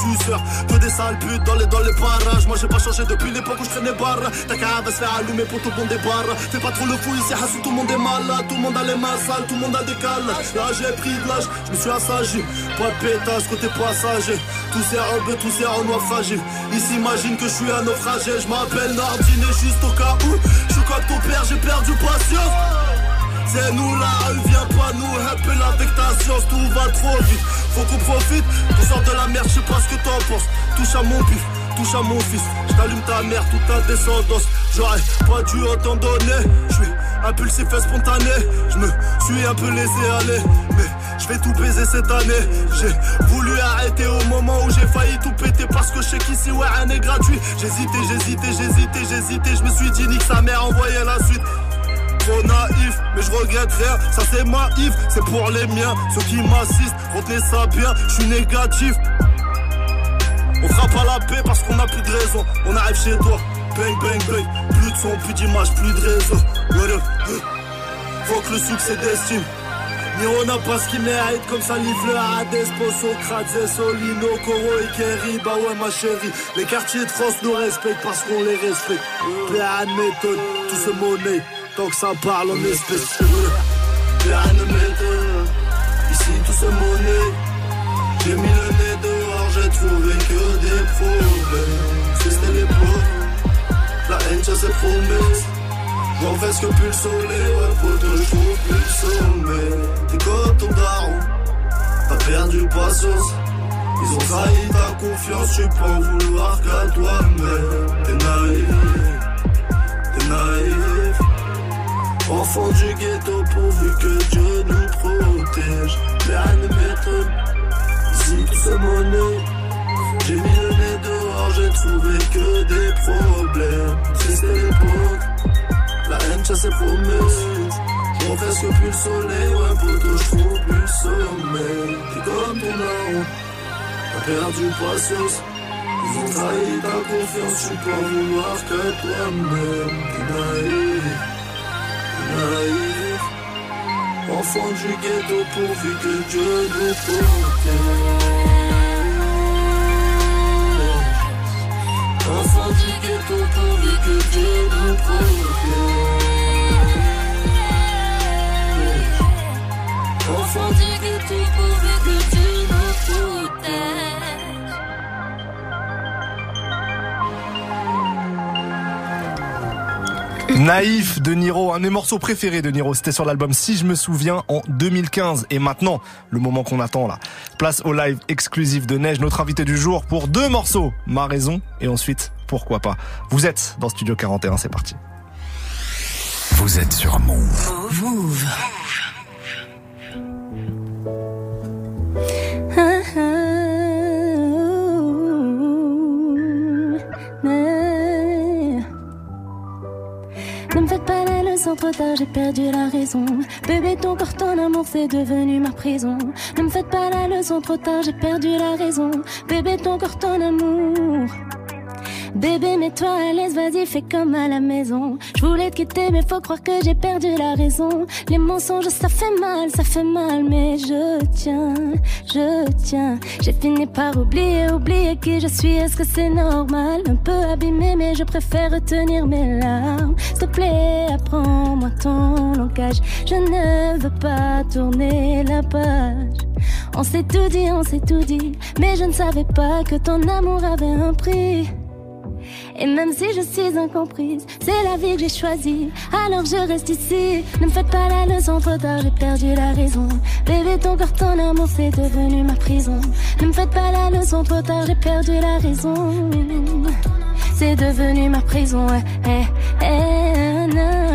Suceurs, que des sales putes dans les, dans les parages. Moi j'ai pas changé depuis l'époque où je traînais barre. Ta cave va se allumer pour tout le monde des barres. Fais pas trop le fou ici, Hassou, tout le monde est malade. Tout le monde a les mains sales, tout le monde a des calages. Là j'ai pris de l'âge, je me suis assagi. Pas de pétage côté passager. Tous ces robes, tous ces en naufragés. Ils s'imaginent que je suis un naufragé. Je m'appelle Nardine juste au cas où. Je suis comme ton père, j'ai perdu patience. C'est nous la rue, viens pas nous helper avec ta science, tout va trop vite. Faut qu'on profite, qu'on sort de la merde, je sais pas ce que t'en penses. Touche à mon bif, touche à mon fils. Je t'allume ta mère, toute ta descendance. J'aurais pas dû autant donner. Je suis impulsif et spontané. Je me suis un peu laissé aller. Mais je vais tout baiser cette année. J'ai voulu arrêter au moment où j'ai failli tout péter parce que je sais qu'ici, ouais, rien n'est gratuit. J'hésitais, j'hésitais, j'hésitais, j'hésitais. Je me suis dit, nique sa mère, envoyez la suite. Trop naïf, mais je regrette rien. Ça c'est ma if, c'est pour les miens. Ceux qui m'assistent, retenez ça bien, je suis négatif. On fera pas la paix parce qu'on a plus de raison. On arrive chez toi, bang bang bang. Plus de son, plus d'image, plus de. Voilà. Faut que le succès d'estime. Niro n'a pas ce qu'il mérite comme ça livre Hades, Socrate, Solino, Coro et Kerry, bah ouais ma chérie Les quartiers de France nous respectent parce qu'on les respecte de méthode, tout se monnaie Tant que ça parle en espèces Plein de méthode, ici tout se monnaie J'ai mis le nez dehors, j'ai trouvé que des problèmes C'était l'époque, la haine ça ses promesses J'en fais ce que plus le soleil, ouais, poteau, je trouve plus le sommet. T'es comme ton daron, t'as perdu patience. Ils ont trahi ta confiance, tu peux en vouloir qu'à toi-même. T'es naïf, Enfant du ghetto, pourvu que Dieu nous protège. M'étonne, ici tout se monnaie. J'ai mis le nez dehors, j'ai trouvé que des problèmes. Triste l'époque. La haine chasse ses promesses. On fait ce que plus le soleil, ouais, poteau, je trouve plus le sommeil. T'es comme ton daron, t'as perdu patience. Ils ont trahi ta confiance, tu peux en vouloir que toi-même. T'es naïf. Enfant du ghetto, pourvu que Dieu nous protège. Enfant du ghetto, pourvu que Dieu nous protège. Enfant du ghetto, pourvu que Dieu Naïf de Niro, un de mes morceaux préférés de Niro. C'était sur l'album Si je me souviens en 2015. Et maintenant, le moment qu'on attend là. Place au live exclusif de Neige, notre invité du jour pour deux morceaux. Ma raison et ensuite, pourquoi pas. Vous êtes dans Studio 41, c'est parti. Vous êtes sur Move. Move. Trop tard, j'ai perdu la raison. Bébé, ton corps, ton amour, c'est devenu ma prison. Ne me faites pas la leçon trop tard, j'ai perdu la raison. Bébé, ton corps, ton amour. Bébé, mets-toi à l'aise, vas-y, fais comme à la maison. Je voulais te quitter, mais faut croire que j'ai perdu la raison. Les mensonges, ça fait mal, ça fait mal, mais je tiens, je tiens. J'ai fini par oublier, oublier qui je suis, est-ce que c'est normal? Un peu abîmé, mais je préfère retenir mes larmes. S'il te plaît, apprends-moi ton langage. Je ne veux pas tourner la page. On s'est tout dit, on s'est tout dit, mais je ne savais pas que ton amour avait un prix. Et même si je suis incomprise, c'est la vie que j'ai choisie. Alors je reste ici. Ne me faites pas la leçon trop tard, j'ai perdu la raison. Bébé, ton corps, ton amour, c'est devenu ma prison. Ne me faites pas la leçon trop tard, j'ai perdu la raison. C'est devenu ma prison. Eh, eh,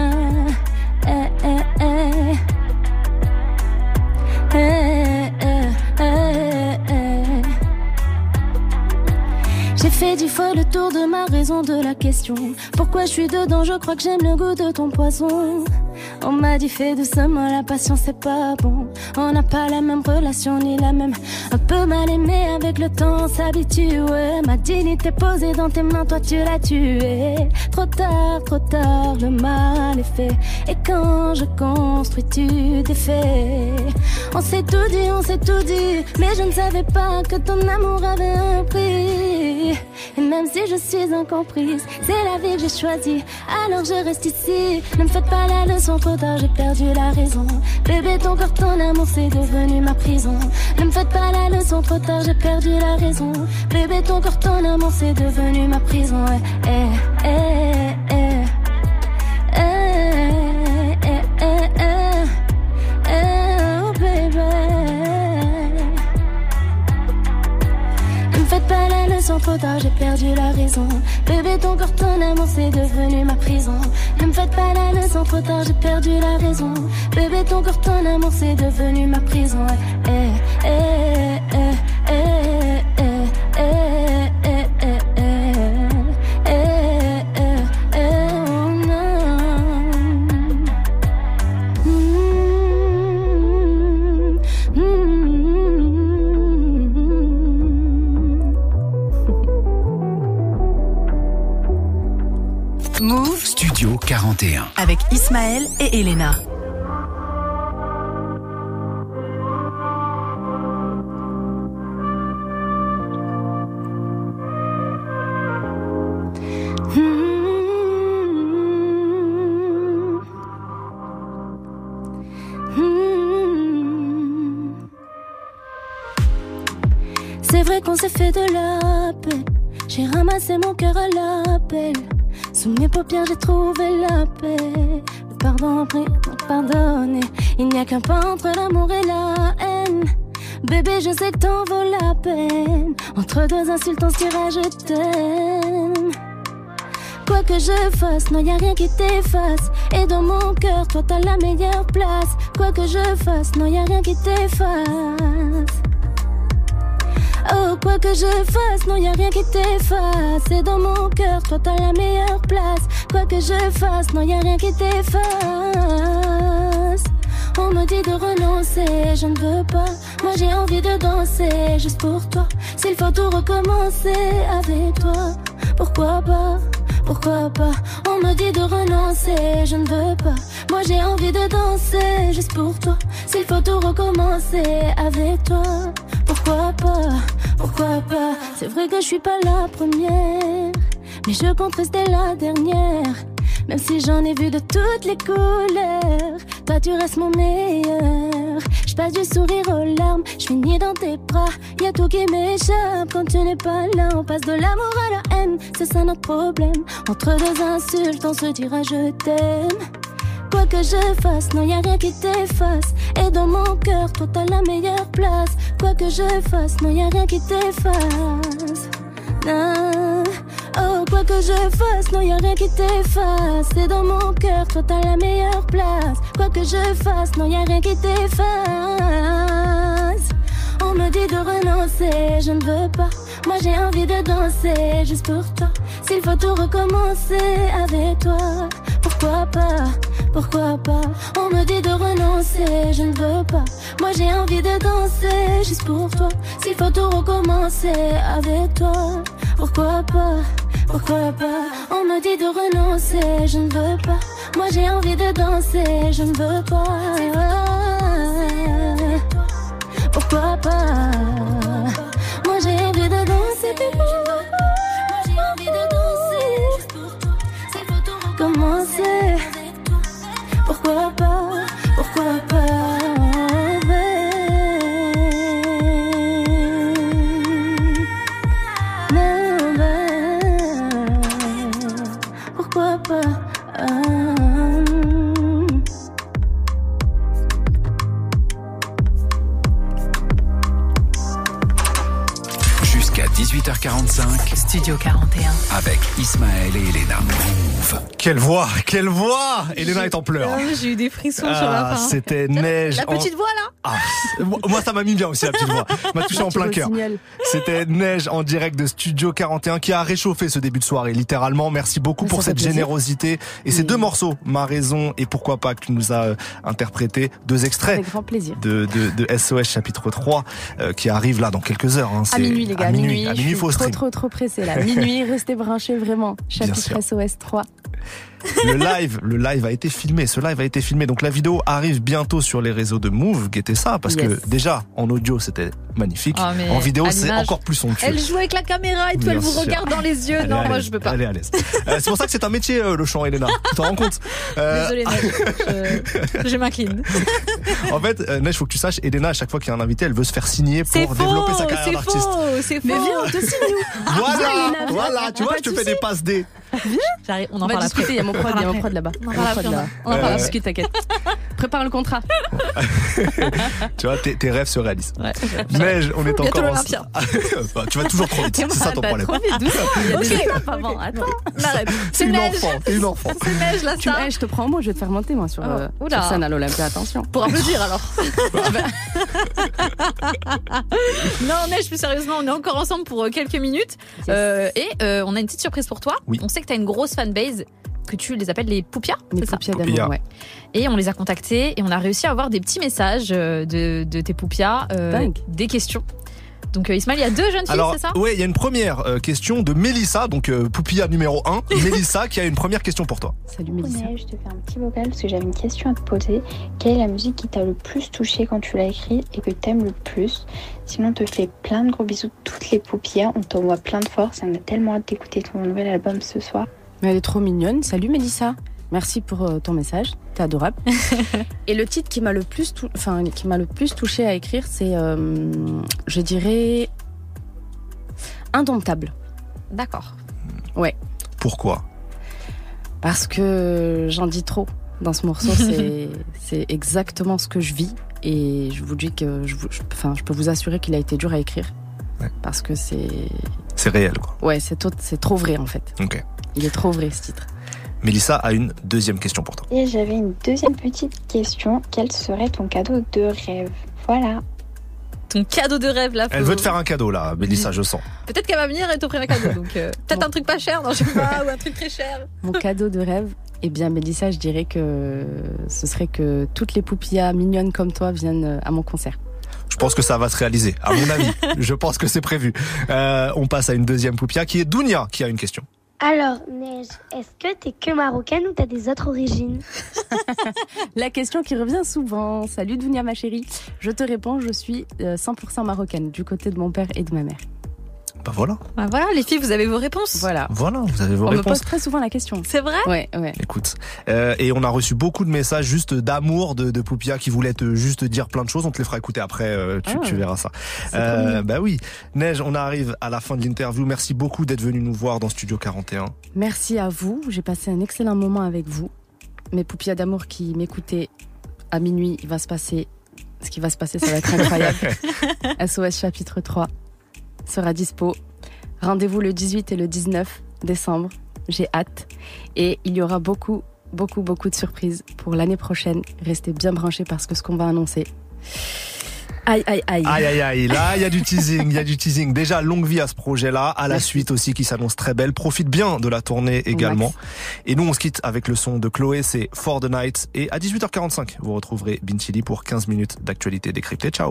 Fois le tour de ma raison de la question. Pourquoi je suis dedans, je crois que j'aime le goût de ton poison. On m'a dit fais doucement, la patience c'est pas bon. On n'a pas la même relation ni la même. Un peu mal aimé avec le temps, on. Ma dignité posée dans tes mains, toi tu l'as tué. Trop tard, trop tard, le mal est fait. Et quand je construis, tu défais. On s'est tout dit, on s'est tout dit. Mais je ne savais pas que ton amour avait un prix. Et même si je suis incomprise, c'est la vie que j'ai choisie. Alors je reste ici. Ne me faites pas la leçon trop tard, j'ai perdu la raison. Bébé, ton corps, ton amour, c'est devenu ma prison. Ne me faites pas la leçon trop tard, j'ai perdu la raison. Bébé, ton corps, ton amour, c'est devenu ma prison. Eh, eh, eh, eh. J'ai perdu la raison. Bébé, ton corps, ton amour, c'est devenu ma prison. Ne me faites pas la leçon trop tard, j'ai perdu la raison. Bébé, ton corps, ton amour, c'est devenu ma prison. Eh, eh, eh, Avec Ismaël et Elena. C'est vrai qu'on s'est fait de la peine. J'ai ramassé mon cœur à l'appel. Sous mes paupières, j'ai trouvé la paix. Le pardon après, pardonner. Il n'y a qu'un pas entre l'amour et la haine. Bébé, je sais que t'en vaut la peine. Entre deux insultes, on se je t'aime. Quoi que je fasse, non y a rien qui t'efface. Et dans mon cœur, toi t'as la meilleure place. Quoi que je fasse, non y a rien qui t'efface. Oh, quoi que je fasse, non y a rien qui t'efface. Et dans mon cœur, toi t'as la meilleure place. Quoi que je fasse, non y a rien qui t'efface. On me dit de renoncer, je ne veux pas. Moi j'ai envie de danser juste pour toi. S'il faut tout recommencer avec toi, pourquoi pas? Pourquoi pas? On me dit de renoncer, je ne veux pas. Moi j'ai envie de danser juste pour toi. S'il faut tout recommencer avec toi, pourquoi pas? Pourquoi pas? C'est vrai que je suis pas la première, mais je compte rester la dernière. Même si j'en ai vu de toutes les couleurs, toi tu restes mon meilleur. Je passe du sourire aux larmes, je finis dans tes bras. Y a tout qui m'échappe quand tu n'es pas là. On passe de l'amour à la haine, c'est ça notre problème. Entre deux insultes, on se dira je t'aime. Quoi que je fasse, non y a rien qui t'efface. Et dans mon cœur, toi t'as la meilleure place. Quoi que je fasse, non y a rien qui t'efface. Oh, quoi que je fasse, non y a rien qui t'efface. Et dans mon cœur, toi t'as la meilleure place. Quoi que je fasse, non y a rien qui t'efface. On me dit de renoncer, je ne veux pas. Moi j'ai envie de danser juste pour toi. S'il faut tout recommencer avec toi, pourquoi pas, pourquoi pas. On me dit de renoncer, je ne veux pas. Moi j'ai envie de danser juste pour toi. S'il faut tout recommencer avec toi, pourquoi pas, pourquoi pas. On me dit de renoncer, je ne veux pas. Moi j'ai envie de danser, je ne veux pas. Pourquoi pas Moi j'ai envie de danser Commencer Pourquoi pas Pourquoi pas Non, ben, Pourquoi pas Ah. Jusqu'à 18h45. Studio 41. Avec Ismaël et Elena. Move. Quelle voix, quelle voix Elena est en pleurs. Ah, J'ai eu des frissons sur la Ah, fin. C'était neige. La en- petite voix là? Ah, moi, ça m'a mis bien aussi, la petite voix. M'a touché en plein le cœur. C'était Neige en direct de Studio 41 qui a réchauffé ce début de soirée, littéralement. Merci beaucoup Ça pour cette plaisir. générosité. Et ces deux morceaux, Ma raison et Pourquoi pas, que tu nous as euh, interprété, deux extraits Avec grand plaisir. de, de, de SOS chapitre 3 euh, qui arrive là dans quelques heures. hein. À minuit, les gars, À minuit, à je minuit, suis faut trop, trop, trop pressé là. Minuit, restez branchés vraiment. Chapitre. SOS 3. Le live, le live a été filmé. Ce live a été filmé. Donc la vidéo arrive bientôt sur les réseaux de Move. Guettez ça, parce Yes. que déjà en audio c'était magnifique. Ah, mais en vidéo c'est encore plus somptueux. Elle joue avec la caméra et tout, Bien elle vous sûr. regarde dans les yeux. Elle non, moi je peux pas. Elle est à l'aise. Euh, c'est pour ça que c'est un métier euh, le chant, Elena. Tu t'en rends compte Euh, Désolée. Je, je m'incline. En fait, euh, Neige, faut que tu saches, Elena, à chaque fois qu'il y a un invité, elle veut se faire signer pour faux, développer sa carrière c'est d'artiste. faux, c'est faux. Mais viens, on te signe nous. Voilà, voilà, tu vois, Pas je te fais des passes D. J'arrive, on en On va parle discuter, après. il y a mon prod, il y a mon après. prod là-bas. On en parle après, on en parle discuter, t'inquiète. Prépare le contrat. Tu vois, tes, tes rêves se réalisent. Ouais. Neige, on est encore en... Bah, tu vas toujours trop vite, c'est ça ton Bah, problème. Trop vite, doucement. Il y a Ok. des étapes avant. Attends. Arrête. C'est C'est une neige. enfant, t'es une enfant. C'est neige là, ça. je te prends en mot, je vais te faire monter moi sur, Oh, euh, sur scène à l'Olympia. Attention. Pour applaudir alors. non, Neige, plus sérieusement, on est encore ensemble pour euh, quelques minutes. Euh, et euh, on a une petite surprise pour toi. Oui. On que tu as une grosse fanbase que tu les appelles les poupias, Les c'est ça paupières Poupilla. d'amour, ouais. Et on les a contactés et on a réussi à avoir des petits messages euh, de, de tes poupias, euh, des questions. Donc euh, Ismaël, il y a deux jeunes filles, Alors, c'est ça ouais, il y a une première euh, question de Mélissa, donc euh, Poupilla numéro 1. Mélissa qui a une première question pour toi. Salut Mélissa. Je te fais un petit vocal parce que j'avais une question à te poser. Quelle est la musique qui t'a le plus touché quand tu l'as écrit et que t'aimes le plus? Sinon, on te fait plein de gros bisous, toutes les poupillas. On t'envoie plein de force. On a tellement hâte d'écouter ton nouvel album ce soir. Mais elle est trop mignonne. Salut Mélissa. Merci pour euh, ton message, t'es adorable. Et le titre qui m'a le plus, tou- enfin qui m'a le plus touché à écrire, c'est, euh, je dirais, indomptable. D'accord. Ouais, Pourquoi? Parce que j'en dis trop dans ce morceau. C'est, c'est exactement ce que je vis et je vous dis que, je, vous- je- enfin, je peux vous assurer qu'il a été dur à écrire parce que c'est, C'est réel, quoi. ouais, c'est trop vrai en fait. Ok. Il est trop vrai ce titre. Mélissa a une deuxième question pour toi. Et j'avais une deuxième petite question. Quel serait ton cadeau de rêve? Voilà. Ton cadeau de rêve là. Elle faut- veut te faire un cadeau, là, Mélissa, je sens. Peut-être qu'elle va venir et t'offrir un cadeau. Donc euh, peut-être un truc pas cher, non, je sais pas, ou un truc très cher. Mon cadeau de rêve, eh bien, Mélissa, je dirais que ce serait que toutes les poupillas mignonnes comme toi viennent à mon concert. Je pense que ça va se réaliser, à mon avis. je pense que c'est prévu. Euh, on passe à une deuxième poupia qui est Dounia qui a une question. Alors, Neige, est-ce que t'es que marocaine ou t'as des autres origines La question qui revient souvent. Salut Dounia, ma chérie. Je te réponds, je suis euh, 100% marocaine, du côté de mon père et de ma mère. Bah voilà. Bah voilà, les filles, vous avez vos réponses. Voilà. Voilà, vous avez vos On me réponses. pose très souvent la question. C'est vrai? Ouais, ouais. Écoute, euh, et on a reçu beaucoup de messages juste d'amour de, de Poupia qui voulaient te juste dire plein de choses. On te les fera écouter après, euh, tu, Ah. tu verras ça. Euh, bah oui, Neige, on arrive à la fin de l'interview. Merci beaucoup d'être venu nous voir dans Studio 41. Merci à vous. J'ai passé un excellent moment avec vous. Mes poupillas d'amour qui m'écoutaient à minuit, il va se passer. Ce qui va se passer, ça va être incroyable. SOS chapitre 3 sera dispo. Rendez-vous le 18 et le 19 décembre. J'ai hâte. Et il y aura beaucoup, beaucoup, beaucoup de surprises pour l'année prochaine. Restez bien branchés parce que ce qu'on va annoncer. Aïe, aïe, aïe. Aïe aïe aïe, là il y a du teasing, il y a du teasing. Déjà longue vie à ce projet-là, à la Merci. suite aussi qui s'annonce très belle. Profite bien de la tournée également. Et nous on se quitte avec le son de Chloé, c'est For the Night. Et à 18h45, vous retrouverez Bintili pour 15 minutes d'actualité décryptée. Ciao.